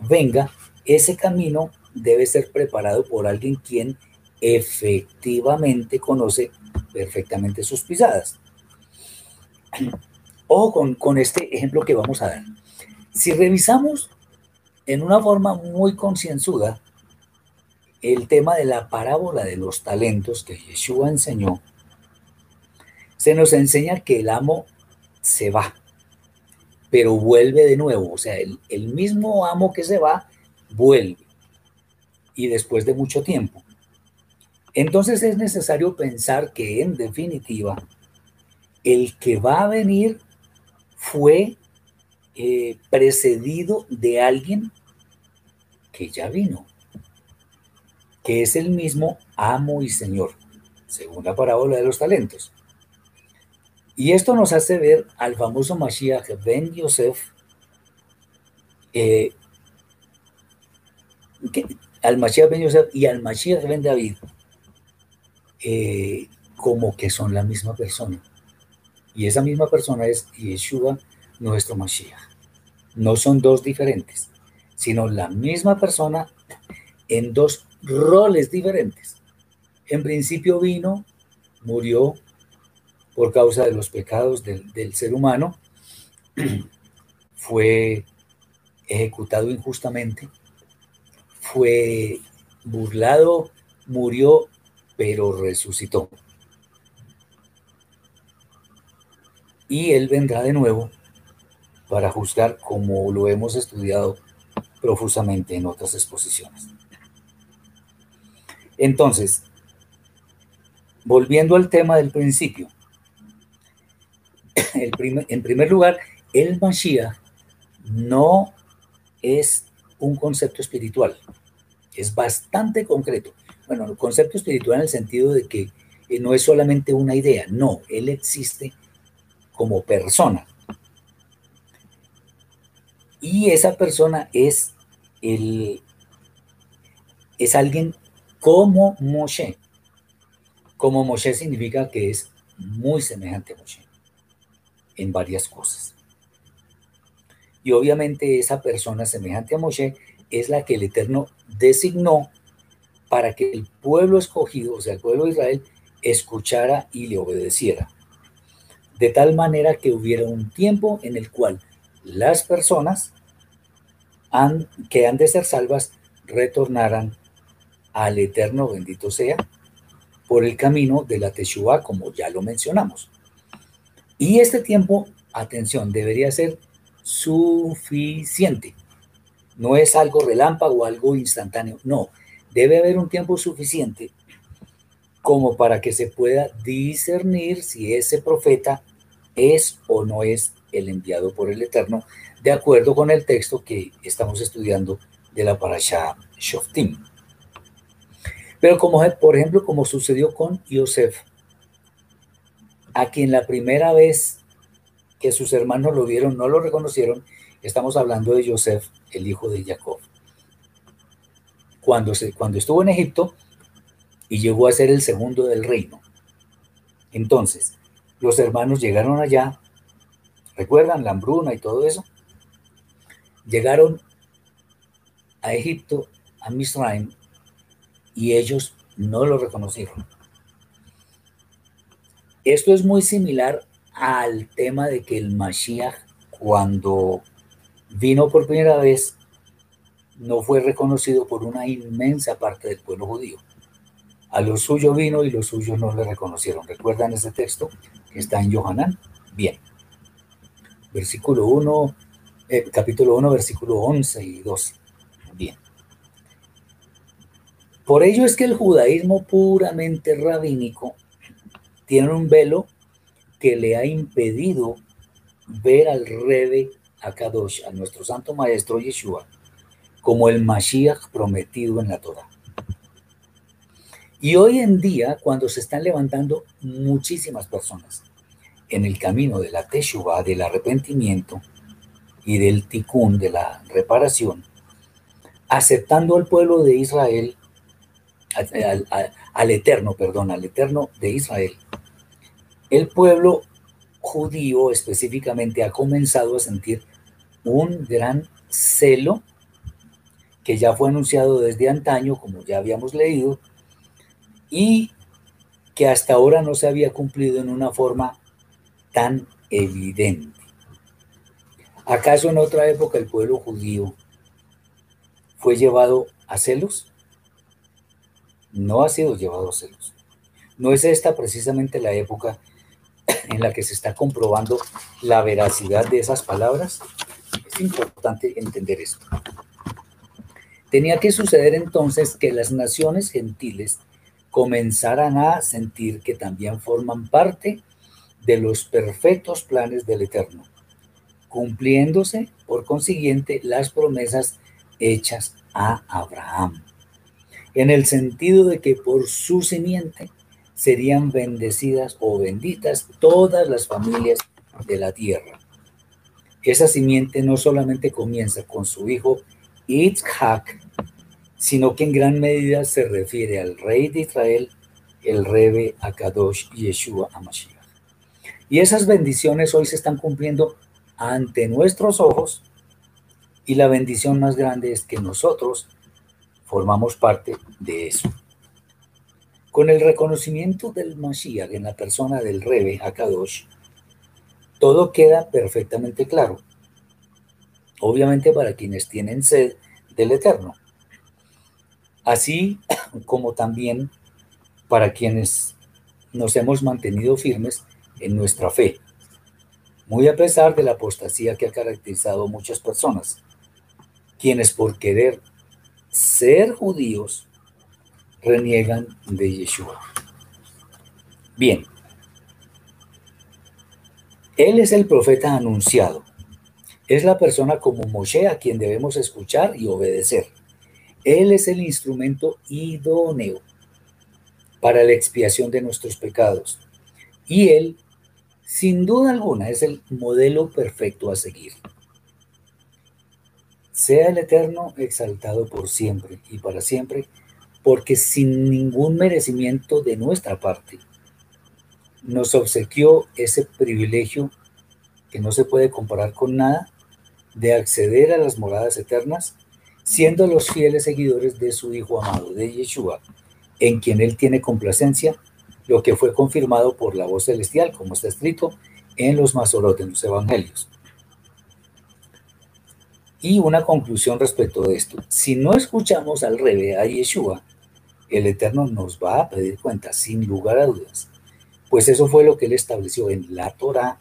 venga, ese camino debe ser preparado por alguien quien efectivamente conoce perfectamente sus pisadas. Ojo con, con este ejemplo que vamos a dar. Si revisamos en una forma muy concienzuda el tema de la parábola de los talentos que Yeshua enseñó, se nos enseña que el amo se va, pero vuelve de nuevo. O sea, el, mismo amo que se va, vuelve. Y después de mucho tiempo. Entonces es necesario pensar que en definitiva el que va a venir fue eh, precedido de alguien que ya vino, que es el mismo amo y señor, según la parábola de los talentos. Y esto nos hace ver al famoso Mashiach Ben Yosef, eh, al Mashiach Ben Yosef y al Mashiach Ben David, eh, como que son la misma persona. Y esa misma persona es Yeshua, nuestro Mashiach. No son dos diferentes, sino la misma persona en dos roles diferentes. En principio vino, murió por causa de los pecados del, ser humano, fue ejecutado injustamente, fue burlado, murió pero resucitó. Y Él vendrá de nuevo para juzgar como lo hemos estudiado profusamente en otras exposiciones. Entonces, volviendo al tema del principio, en primer lugar, el Mashiach no es un concepto espiritual, es bastante concreto. Bueno, el concepto espiritual en el sentido de que eh, no es solamente una idea, no, Él existe como persona. Y esa persona es, el, es alguien como Moshe. Como Moshe significa que es muy semejante a Moshe en varias cosas. Y obviamente esa persona semejante a Moshe es la que el Eterno designó para que el pueblo escogido, o sea, el pueblo de Israel, escuchara y le obedeciera. De tal manera que hubiera un tiempo en el cual las personas que han de ser salvas retornaran al Eterno, bendito sea, por el camino de la Teshuvah, como ya lo mencionamos. Y este tiempo, atención, debería ser suficiente. No es algo relámpago o algo instantáneo, no debe haber un tiempo suficiente como para que se pueda discernir si ese profeta es o no es el enviado por el Eterno, de acuerdo con el texto que estamos estudiando de la parasha Shoftim. Pero como por ejemplo, como sucedió con Yosef, a quien la primera vez que sus hermanos lo vieron no lo reconocieron, estamos hablando de Joseph, el hijo de Jacob. Cuando, se, cuando estuvo en Egipto y llegó a ser el segundo del reino. Entonces, los hermanos llegaron allá, ¿recuerdan la hambruna y todo eso? Llegaron a Egipto, a Misraim, y ellos no lo reconocieron. Esto es muy similar al tema de que el Mashiach, cuando vino por primera vez, no fue reconocido por una inmensa parte del pueblo judío. A lo suyo vino y los suyos no le reconocieron. ¿Recuerdan ese texto que está en Yohanan? Bien. Versículo 1, eh, capítulo 1, versículo 11 y 12. Bien. Por ello es que el judaísmo puramente rabínico tiene un velo que le ha impedido ver al Rebe Akadosh, a nuestro santo maestro Yeshua, como el Mashiach prometido en la Torah. Y hoy en día, cuando se están levantando muchísimas personas en el camino de la Teshuvah, del arrepentimiento y del tikkun, de la reparación, aceptando al pueblo de Israel, al, eterno, perdón, al eterno de Israel, el pueblo judío específicamente ha comenzado a sentir un gran celo que ya fue anunciado desde antaño, como ya habíamos leído, y que hasta ahora no se había cumplido en una forma tan evidente. ¿Acaso en otra época el pueblo judío fue llevado a celos? No ha sido llevado a celos. No es esta precisamente la época en la que se está comprobando la veracidad de esas palabras, es importante entender esto. Tenía que suceder entonces que las naciones gentiles comenzaran a sentir que también forman parte de los perfectos planes del Eterno, cumpliéndose por consiguiente las promesas hechas a Abraham, en el sentido de que por su simiente serían bendecidas o benditas todas las familias de la tierra. Esa simiente no solamente comienza con su hijo Itzhak, sino que en gran medida se refiere al rey de Israel, el Rebe Akadosh Yeshua Amashiach. Y esas bendiciones hoy se están cumpliendo ante nuestros ojos y la bendición más grande es que nosotros formamos parte de eso. Con el reconocimiento del Mashiach en la persona del Rebe Hakadosh, todo queda perfectamente claro. Obviamente para quienes tienen sed del Eterno. Así como también para quienes nos hemos mantenido firmes en nuestra fe, muy a pesar de la apostasía que ha caracterizado a muchas personas, quienes por querer ser judíos reniegan de Yeshua. Bien, él es el profeta anunciado. Es la persona como Moshe a quien debemos escuchar y obedecer. Él es el instrumento idóneo para la expiación de nuestros pecados. Y Él, sin duda alguna, es el modelo perfecto a seguir. Sea el Eterno exaltado por siempre y para siempre porque sin ningún merecimiento de nuestra parte nos obsequió ese privilegio que no se puede comparar con nada de acceder a las moradas eternas, siendo los fieles seguidores de su Hijo amado, de Yeshua, en quien Él tiene complacencia, lo que fue confirmado por la voz celestial, como está escrito en los Masorot, en los Evangelios. Y una conclusión respecto de esto. Si no escuchamos al Rebe, a Yeshua, el Eterno nos va a pedir cuenta, sin lugar a dudas. Pues eso fue lo que él estableció en la Torah,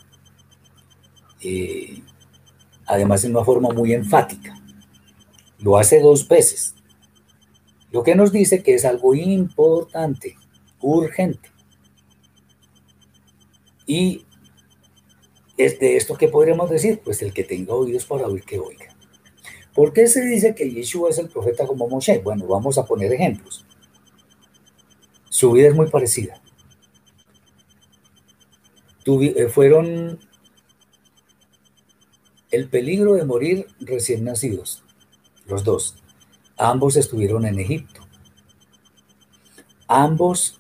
eh, además de una forma muy enfática. Lo hace dos veces. Lo que nos dice que es algo importante, urgente. Y es de esto que podremos decir, pues el que tenga oídos para oír que oiga. ¿Por qué se dice que Yeshua es el profeta como Moshe? Bueno, vamos a poner ejemplos. Su vida es muy parecida. eh, fueron el peligro de morir recién nacidos, los dos. Ambos estuvieron en Egipto. Ambos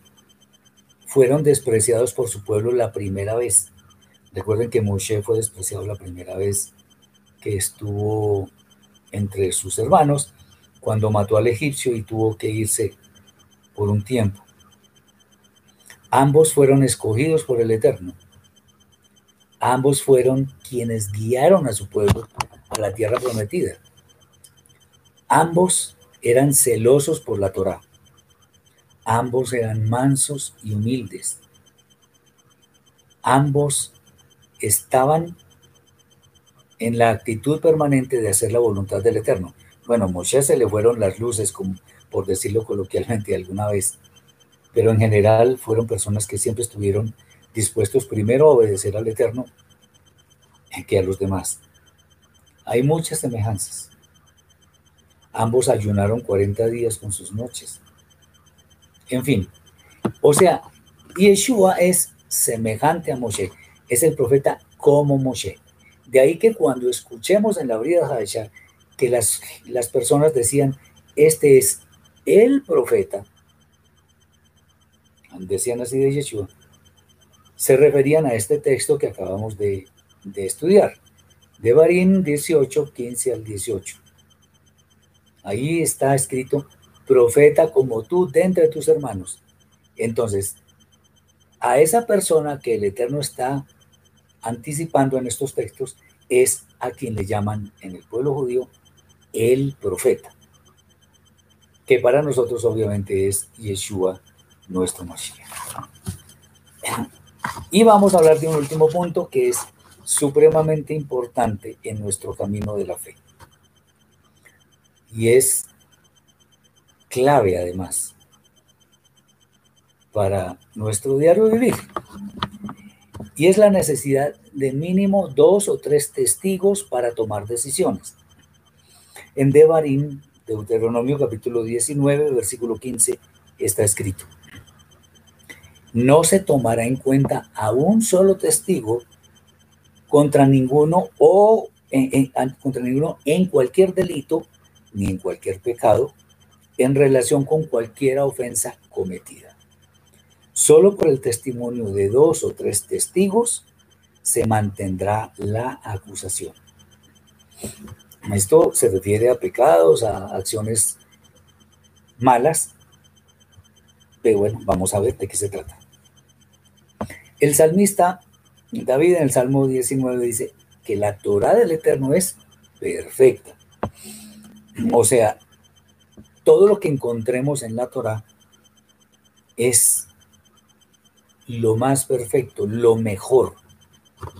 fueron despreciados por su pueblo la primera vez. Recuerden que Moshe fue despreciado la primera vez que estuvo entre sus hermanos cuando mató al egipcio y tuvo que irse por un tiempo. Ambos fueron escogidos por el Eterno. Ambos fueron quienes guiaron a su pueblo a la tierra prometida. Ambos eran celosos por la Torá. Ambos eran mansos y humildes. Ambos estaban en la actitud permanente de hacer la voluntad del Eterno. Bueno, a Moshe se le fueron las luces, como por decirlo coloquialmente alguna vez, pero en general fueron personas que siempre estuvieron dispuestos primero a obedecer al Eterno que a los demás. Hay muchas semejanzas. Ambos ayunaron 40 días con sus noches. En fin, o sea, Yeshua es semejante a Moshe, es el profeta como Moshe. De ahí que cuando escuchemos en la brida Hadeshah que las, las personas decían, este es el profeta, decían así de Yeshua, se referían a este texto que acabamos de, de estudiar, de Barín 18, 15 al 18. Ahí está escrito, profeta como tú de tus hermanos. Entonces, a esa persona que el Eterno está anticipando en estos textos es a quien le llaman en el pueblo judío el profeta, que para nosotros obviamente es Yeshua, nuestro Mashiach. Y vamos a hablar de un último punto que es supremamente importante en nuestro camino de la fe. Y es clave además para nuestro diario vivir. Y es la necesidad de mínimo dos o tres testigos para tomar decisiones. En Devarim, Deuteronomio capítulo 19, versículo 15, está escrito. No se tomará en cuenta a un solo testigo contra ninguno o en, contra ninguno en cualquier delito ni en cualquier pecado en relación con cualquier ofensa cometida. Solo por el testimonio de dos o tres testigos se mantendrá la acusación. Esto se refiere a pecados, a acciones malas, pero bueno, vamos a ver de qué se trata. El salmista David en el Salmo 19 dice que la Torah del Eterno es perfecta. O sea, todo lo que encontremos en la Torah es lo más perfecto, lo mejor,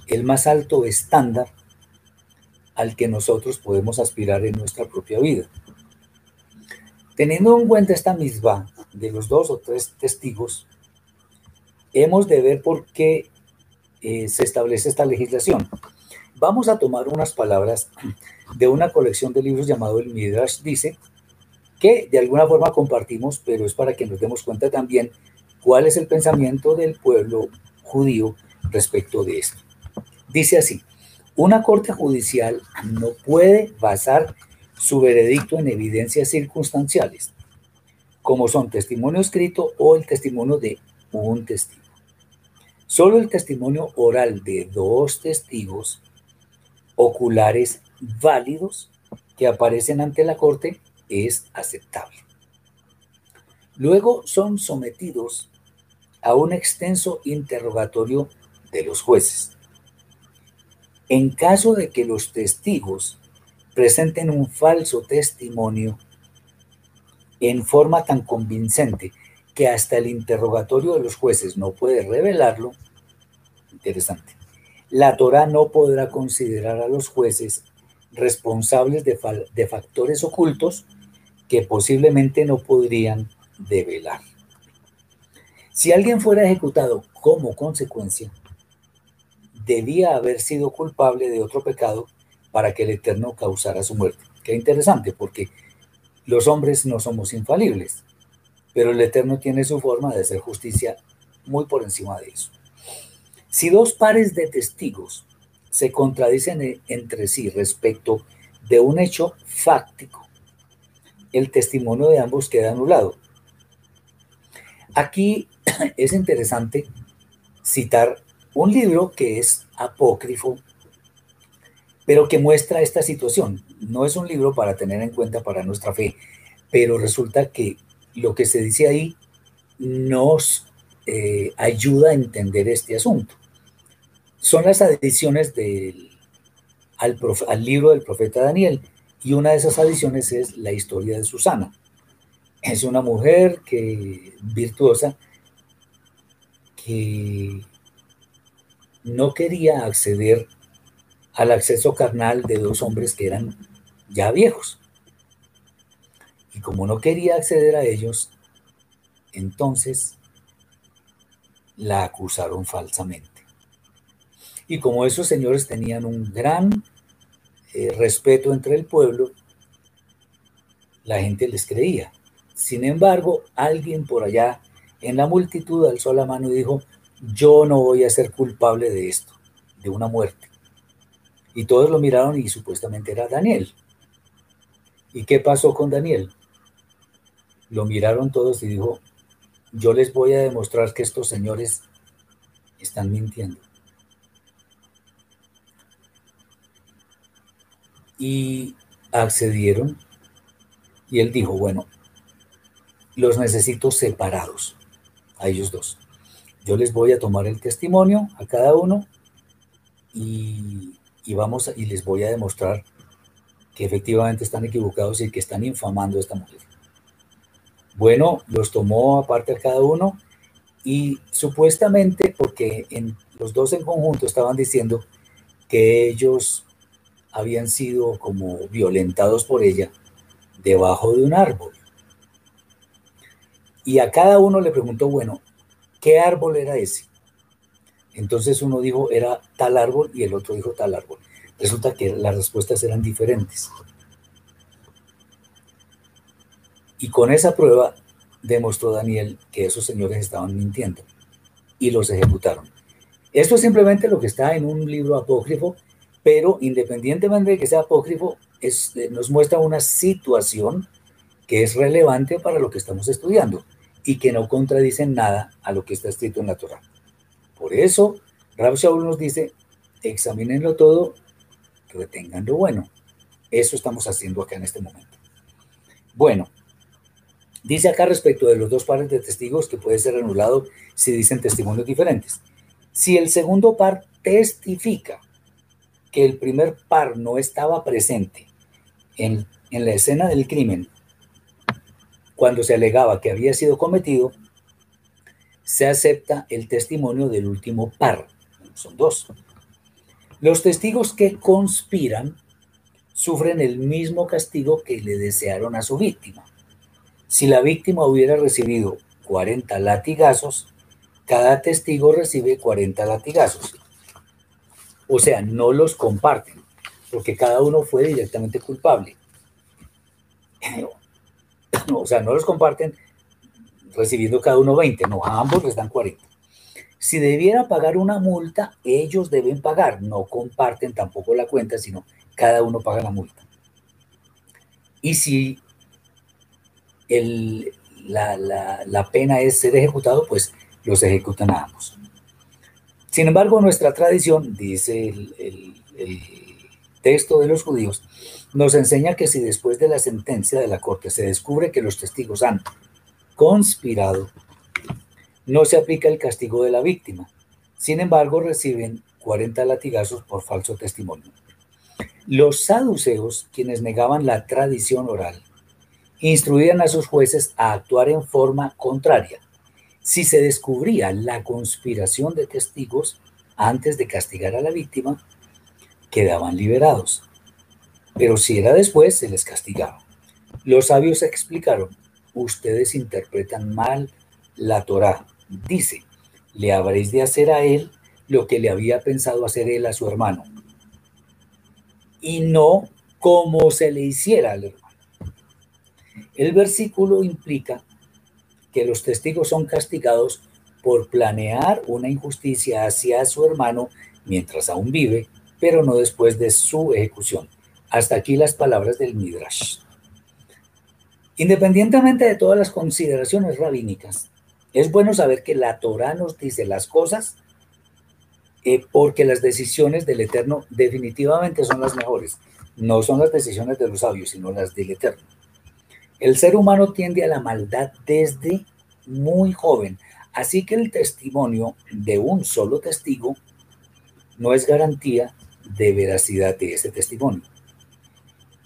el más alto estándar al que nosotros podemos aspirar en nuestra propia vida. Teniendo en cuenta esta misma de los dos o tres testigos, hemos de ver por qué eh, se establece esta legislación. Vamos a tomar unas palabras de una colección de libros llamado el Midrash, dice, que de alguna forma compartimos, pero es para que nos demos cuenta también cuál es el pensamiento del pueblo judío respecto de esto. Dice así, una corte judicial no puede basar su veredicto en evidencias circunstanciales, como son testimonio escrito o el testimonio de un testigo. Solo el testimonio oral de dos testigos oculares válidos que aparecen ante la corte es aceptable. Luego son sometidos a un extenso interrogatorio de los jueces. En caso de que los testigos presenten un falso testimonio en forma tan convincente que hasta el interrogatorio de los jueces no puede revelarlo, interesante, la Torah no podrá considerar a los jueces responsables de, de factores ocultos que posiblemente no podrían develar. Si alguien fuera ejecutado como consecuencia, debía haber sido culpable de otro pecado para que el Eterno causara su muerte. Qué interesante, porque los hombres no somos infalibles pero el Eterno tiene su forma de hacer justicia muy por encima de eso. Si dos pares de testigos se contradicen e- entre sí respecto de un hecho fáctico, el testimonio de ambos queda anulado. Aquí es interesante citar un libro que es apócrifo, pero que muestra esta situación. No es un libro para tener en cuenta para nuestra fe, pero resulta que lo que se dice ahí nos eh, ayuda a entender este asunto. Son las adiciones del, al, al libro del profeta Daniel, y una de esas adiciones es la historia de Susana. Es una mujer que virtuosa que no quería acceder al acceso carnal de dos hombres que eran ya viejos. Y como no quería acceder a ellos, entonces la acusaron falsamente. Y como esos señores tenían un gran eh, respeto entre el pueblo, la gente les creía. Sin embargo, alguien por allá en la multitud alzó la mano y dijo, yo no voy a ser culpable de esto, de una muerte. Y todos lo miraron y supuestamente era Daniel. ¿Y qué pasó con Daniel? Lo miraron todos y dijo, yo les voy a demostrar que estos señores están mintiendo. Y accedieron y él dijo, bueno, los necesito separados, a ellos dos. Yo les voy a tomar el testimonio a cada uno y, y vamos a- y les voy a demostrar que efectivamente están equivocados y que están infamando a esta mujer. Bueno, los tomó aparte a cada uno y supuestamente porque los dos en conjunto estaban diciendo que ellos habían sido como violentados por ella debajo de un árbol. Y a cada uno le preguntó, bueno, ¿qué árbol era ese? Entonces uno dijo, era tal árbol y el otro dijo tal árbol. Resulta que las respuestas eran diferentes. Y con esa prueba demostró Daniel que esos señores estaban mintiendo y los ejecutaron. Esto es simplemente lo que está en un libro apócrifo, pero independientemente de que sea apócrifo, es, eh, nos muestra una situación que es relevante para lo que estamos estudiando y que no contradice nada a lo que está escrito en la Torah. Por eso, Rab Shaul nos dice, examínenlo todo, retengan lo bueno. Eso estamos haciendo acá en este momento. Bueno, dice acá respecto de los dos pares de testigos que puede ser anulado si dicen testimonios diferentes. Si el segundo par testifica que el primer par no estaba presente en, en la escena del crimen cuando se alegaba que había sido cometido, se acepta el testimonio del último par. Son dos. Los testigos que conspiran sufren el mismo castigo que le desearon a su víctima. Si la víctima hubiera recibido 40 latigazos, cada testigo recibe 40 latigazos. O sea, no los comparten, porque cada uno fue directamente culpable. O sea, no los comparten recibiendo cada uno 20, no, a ambos les dan 40. Si debiera pagar una multa, ellos deben pagar, no comparten tampoco la cuenta, sino cada uno paga la multa. Y si el, la, la, la pena es ser ejecutado, pues los ejecutan a ambos. Sin embargo, nuestra tradición, dice el, texto de los judíos, nos enseña que si después de la sentencia de la corte se descubre que los testigos han conspirado, no se aplica el castigo de la víctima. Sin embargo, reciben 40 latigazos por falso testimonio. Los saduceos, quienes negaban la tradición oral, instruían a sus jueces a actuar en forma contraria. Si se descubría la conspiración de testigos antes de castigar a la víctima, quedaban liberados. Pero si era después, se les castigaba. Los sabios explicaron, ustedes interpretan mal la Torá. Dice, le habréis de hacer a él lo que le había pensado hacer él a su hermano. Y no como se le hiciera al hermano. El versículo implica que los testigos son castigados por planear una injusticia hacia su hermano mientras aún vive, pero no después de su ejecución. Hasta aquí las palabras del Midrash. Independientemente de todas las consideraciones rabínicas, es bueno saber que la Torah nos dice las cosas eh, porque las decisiones del Eterno definitivamente son las mejores. No son las decisiones de los sabios, sino las del Eterno. El ser humano tiende a la maldad desde muy joven, así que el testimonio de un solo testigo no es garantía de veracidad de ese testimonio.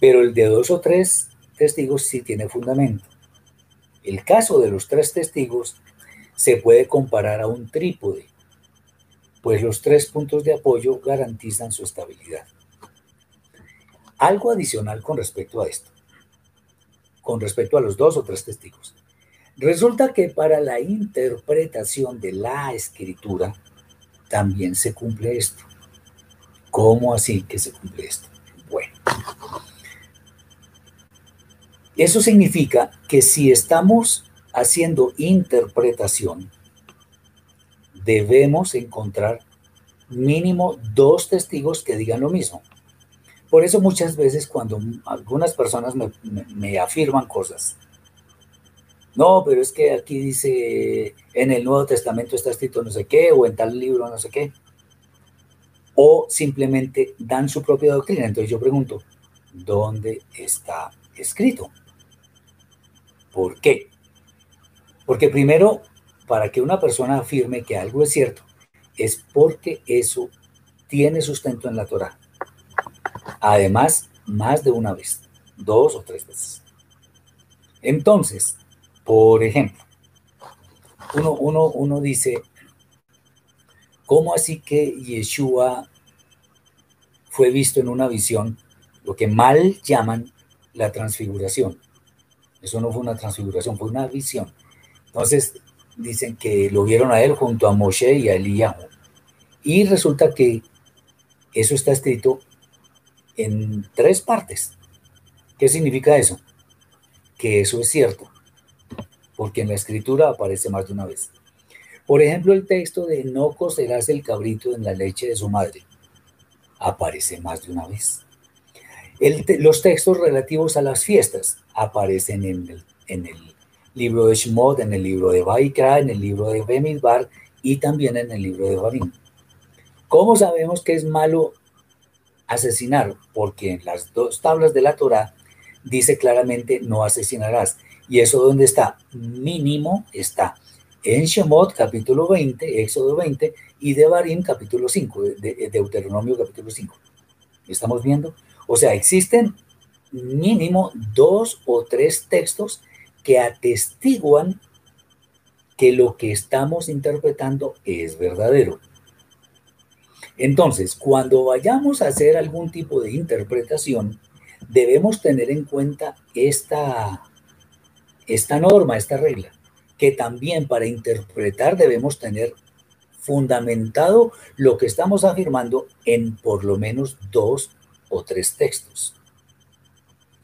Pero el de dos o tres testigos sí tiene fundamento. El caso de los tres testigos se puede comparar a un trípode, pues los tres puntos de apoyo garantizan su estabilidad. Algo adicional con respecto a esto, con respecto a los dos o tres testigos. Resulta que para la interpretación de la escritura también se cumple esto. ¿Cómo así que se cumple esto? Bueno, eso significa que si estamos haciendo interpretación, debemos encontrar mínimo dos testigos que digan lo mismo. Por eso muchas veces cuando algunas personas me, afirman cosas, no, pero es que aquí dice en el Nuevo Testamento está escrito no sé qué, o en tal libro no sé qué, o simplemente dan su propia doctrina. Entonces yo pregunto, ¿dónde está escrito? ¿Por qué? Porque primero, para que una persona afirme que algo es cierto, es porque eso tiene sustento en la Torah. Además, más de una vez, dos o tres veces. Entonces, por ejemplo, uno, uno, uno dice, ¿cómo así que Yeshua fue visto en una visión, lo que mal llaman la transfiguración? Eso no fue una transfiguración, fue una visión. Entonces dicen que lo vieron a él junto a Moshe y a Eliyahu. Y resulta que eso está escrito en tres partes. ¿Qué significa eso? Que eso es cierto, porque en la escritura aparece más de una vez. Por ejemplo, el texto de no cocerás el cabrito en la leche de su madre aparece más de una vez los textos relativos a las fiestas aparecen en el, libro de Shemot, en el libro de Baikra, en el libro de Bemidbar y también en el libro de Barim. ¿Cómo sabemos que es malo asesinar? Porque en las dos tablas de la Torah dice claramente no asesinarás. ¿Y eso dónde está? Mínimo está en Shemot capítulo 20, Éxodo 20 y de Barim capítulo 5, de Deuteronomio capítulo 5. ¿Estamos viendo? O sea, existen mínimo dos o tres textos que atestiguan que lo que estamos interpretando es verdadero. Entonces, cuando vayamos a hacer algún tipo de interpretación, debemos tener en cuenta esta, esta norma, esta regla, que también para interpretar debemos tener fundamentado lo que estamos afirmando en por lo menos dos o tres textos.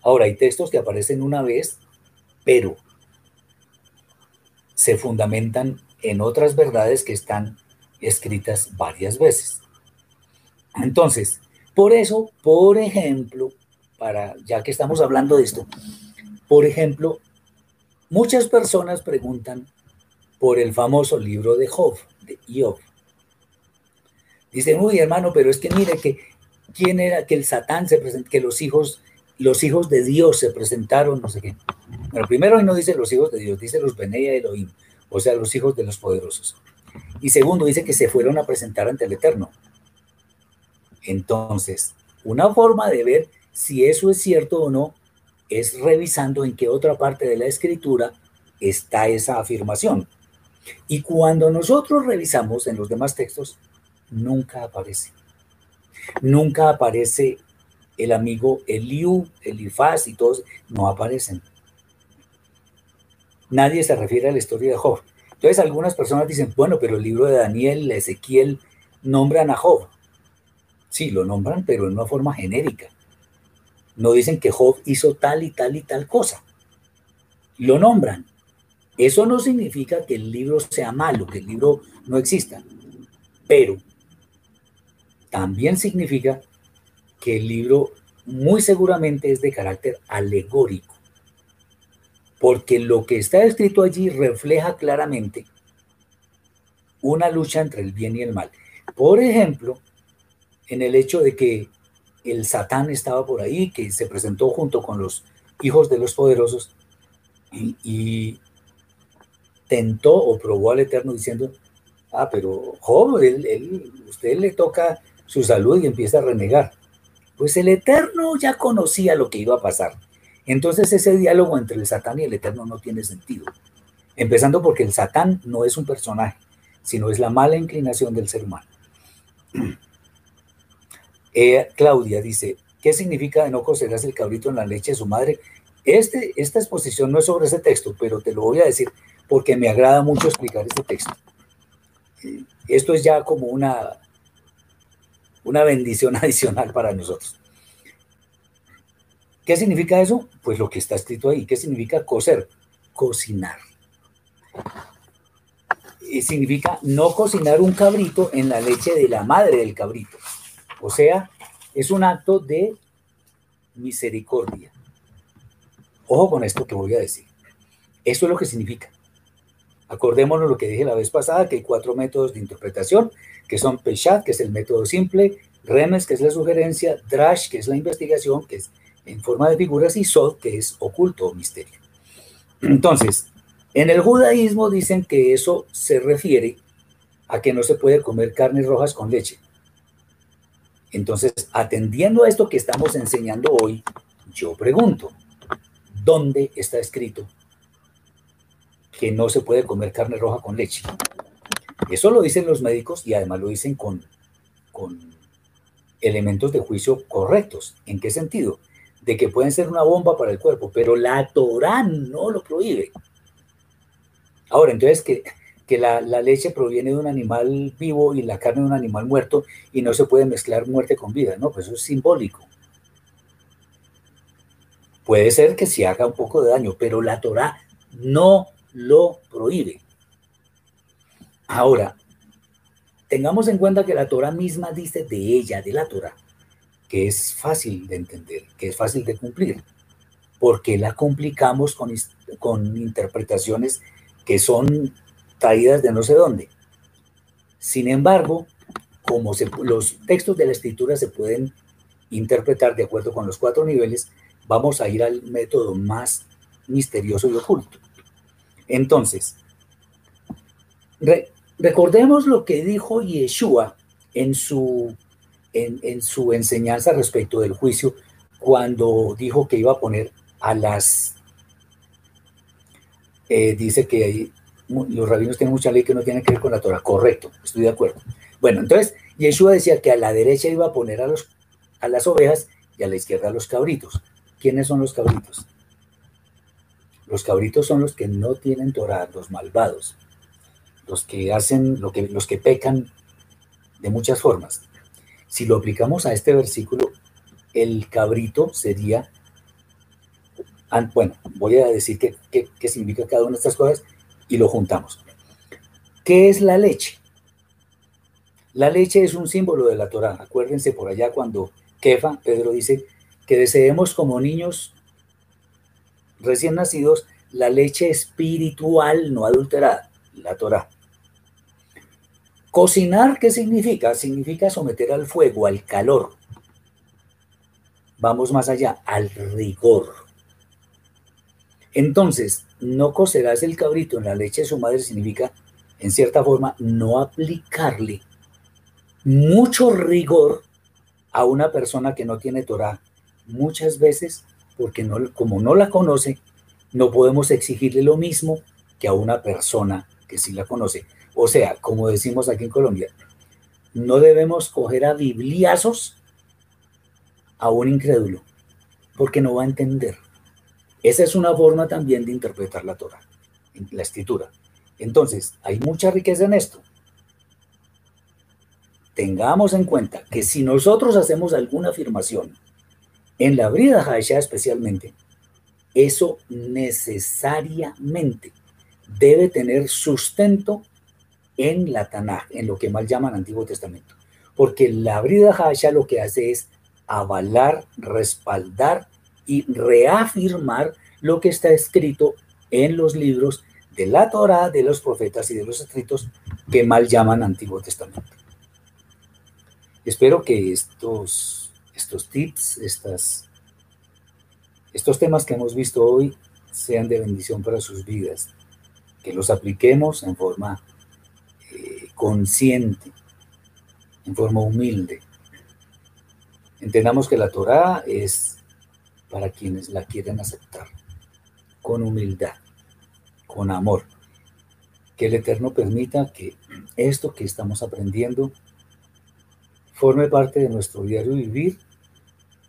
Ahora, hay textos que aparecen una vez, pero se fundamentan en otras verdades que están escritas varias veces. Entonces, por eso, por ejemplo, para ya que estamos hablando de esto, por ejemplo, muchas personas preguntan por el famoso libro de Job, de Job. Dicen, uy, hermano, pero es que mire que quién era que el Satán se presentó, que los hijos, los hijos de Dios se presentaron, no sé qué. Pero primero no dice los hijos de Dios, dice los Benea Elohim, o sea, los hijos de los poderosos. Y segundo, dice que se fueron a presentar ante el Eterno. Entonces, una forma de ver si eso es cierto o no es revisando en qué otra parte de la escritura está esa afirmación. Y cuando nosotros revisamos en los demás textos, nunca aparece. Nunca aparece el amigo Eliú, Elifaz y todos, no aparecen. Nadie se refiere a la historia de Job. Entonces algunas personas dicen, bueno, pero el libro de Daniel, Ezequiel, nombran a Job. Sí, lo nombran, pero en una forma genérica. No dicen que Job hizo tal y tal y tal cosa. Lo nombran, Eso no significa que el libro sea malo, que el libro no exista, pero también significa que el libro muy seguramente es de carácter alegórico, porque lo que está escrito allí refleja claramente una lucha entre el bien y el mal. Por ejemplo, en el hecho de que el Satán estaba por ahí, que se presentó junto con los hijos de los poderosos y, tentó o probó al Eterno diciendo, ah, pero Job, usted le toca su salud y empieza a renegar. Pues el Eterno ya conocía lo que iba a pasar. Entonces ese diálogo entre el Satán y el Eterno no tiene sentido. Empezando porque el Satán no es un personaje, sino es la mala inclinación del ser humano. Eh, Claudia dice, ¿qué significa no cocerás el cabrito en la leche de su madre? Este, esta exposición no es sobre ese texto, pero te lo voy a decir porque me agrada mucho explicar este texto. Esto es ya como una, una bendición adicional para nosotros. ¿Qué significa eso? Pues lo que está escrito ahí. ¿Qué significa cocer? Cocinar significa no cocinar un cabrito en la leche de la madre del cabrito. O sea, es un acto de misericordia. Ojo con esto que voy a decir. Eso es lo que significa. Acordémonos lo que dije la vez pasada, que hay cuatro métodos de interpretación, que son Peshat, que es el método simple, Remes, que es la sugerencia, Drash, que es la investigación, que es en forma de figuras, y Sod, que es oculto o misterio. Entonces, en el judaísmo dicen que eso se refiere a que no se puede comer carnes rojas con leche. Entonces, atendiendo a esto que estamos enseñando hoy, yo pregunto, ¿dónde está escrito que no se puede comer carne roja con leche? Eso lo dicen los médicos y además lo dicen con, con elementos de juicio correctos. ¿En qué sentido? De que pueden ser una bomba para el cuerpo, pero la Torah no lo prohíbe. Ahora, entonces que, que la, leche proviene de un animal vivo y la carne de un animal muerto y no se puede mezclar muerte con vida, ¿no? Pues eso es simbólico. Puede ser que se haga un poco de daño, pero la Torah no lo prohíbe. Ahora, tengamos en cuenta que la Torah misma dice de ella, de la Torah, que es fácil de entender, que es fácil de cumplir. porque la complicamos con, con interpretaciones que son traídas de no sé dónde. Sin embargo, como los textos de la escritura se pueden interpretar de acuerdo con los cuatro niveles, vamos a ir al método más misterioso y oculto. Entonces, recordemos lo que dijo Yeshua en su, en su enseñanza respecto del juicio cuando dijo que iba a poner a las eh, dice que los rabinos tienen mucha ley que no tiene que ver con la Torah. Correcto, estoy de acuerdo. Bueno, entonces Yeshua decía que a la derecha iba a poner a, los, a las ovejas y a la izquierda a los cabritos. ¿Quiénes son los cabritos? Los cabritos son los que no tienen Torah, los malvados, los que hacen, lo que, los que pecan de muchas formas. Si lo aplicamos a este versículo, el cabrito sería bueno, voy a decir qué, significa cada una de estas cosas y lo juntamos. ¿Qué es la leche? La leche es un símbolo de la Torah. Acuérdense por allá cuando Kefa, Pedro dice que deseemos como niños recién nacidos la leche espiritual no adulterada, la Torah. Cocinar, ¿qué significa? Significa someter al fuego, al calor. Vamos más allá, al rigor. Entonces, no cocerás el cabrito en la leche de su madre significa, en cierta forma, no aplicarle mucho rigor a una persona que no tiene Torah. Muchas veces, porque como no la conoce, no podemos exigirle lo mismo que a una persona que sí la conoce. O sea, como decimos aquí en Colombia, no debemos coger a bibliazos a un incrédulo, porque no va a entender. Esa es una forma también de interpretar la Torah, la escritura. Entonces, hay mucha riqueza en esto. Tengamos en cuenta que si nosotros hacemos alguna afirmación, en la brida Haisha especialmente, eso necesariamente debe tener sustento en la Tanaj, en lo que mal llaman Antiguo Testamento. Porque la Brida Hasha lo que hace es avalar, respaldar y reafirmar lo que está escrito en los libros de la Torah, de los profetas y de los escritos que mal llaman Antiguo Testamento. Espero que estos, estos tips, estas, estos temas que hemos visto hoy sean de bendición para sus vidas, que los apliquemos en forma eh, consciente, en forma humilde. Entendamos que la Torah es para quienes la quieren aceptar, con humildad, con amor. Que el Eterno permita que esto que estamos aprendiendo forme parte de nuestro diario vivir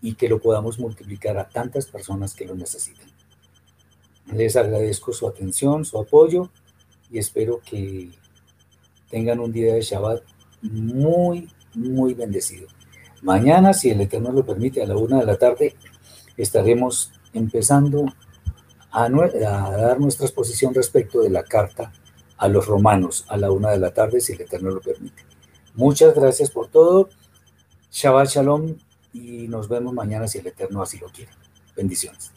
y que lo podamos multiplicar a tantas personas que lo necesitan. Les agradezco su atención, su apoyo y espero que tengan un día de Shabbat muy, muy bendecido. Mañana, si el Eterno lo permite, a la una de la tarde estaremos empezando a, dar nuestra exposición respecto de la carta a los romanos a la una de la tarde, si el Eterno lo permite. Muchas gracias por todo. Shabbat Shalom y nos vemos mañana si el Eterno así lo quiere. Bendiciones.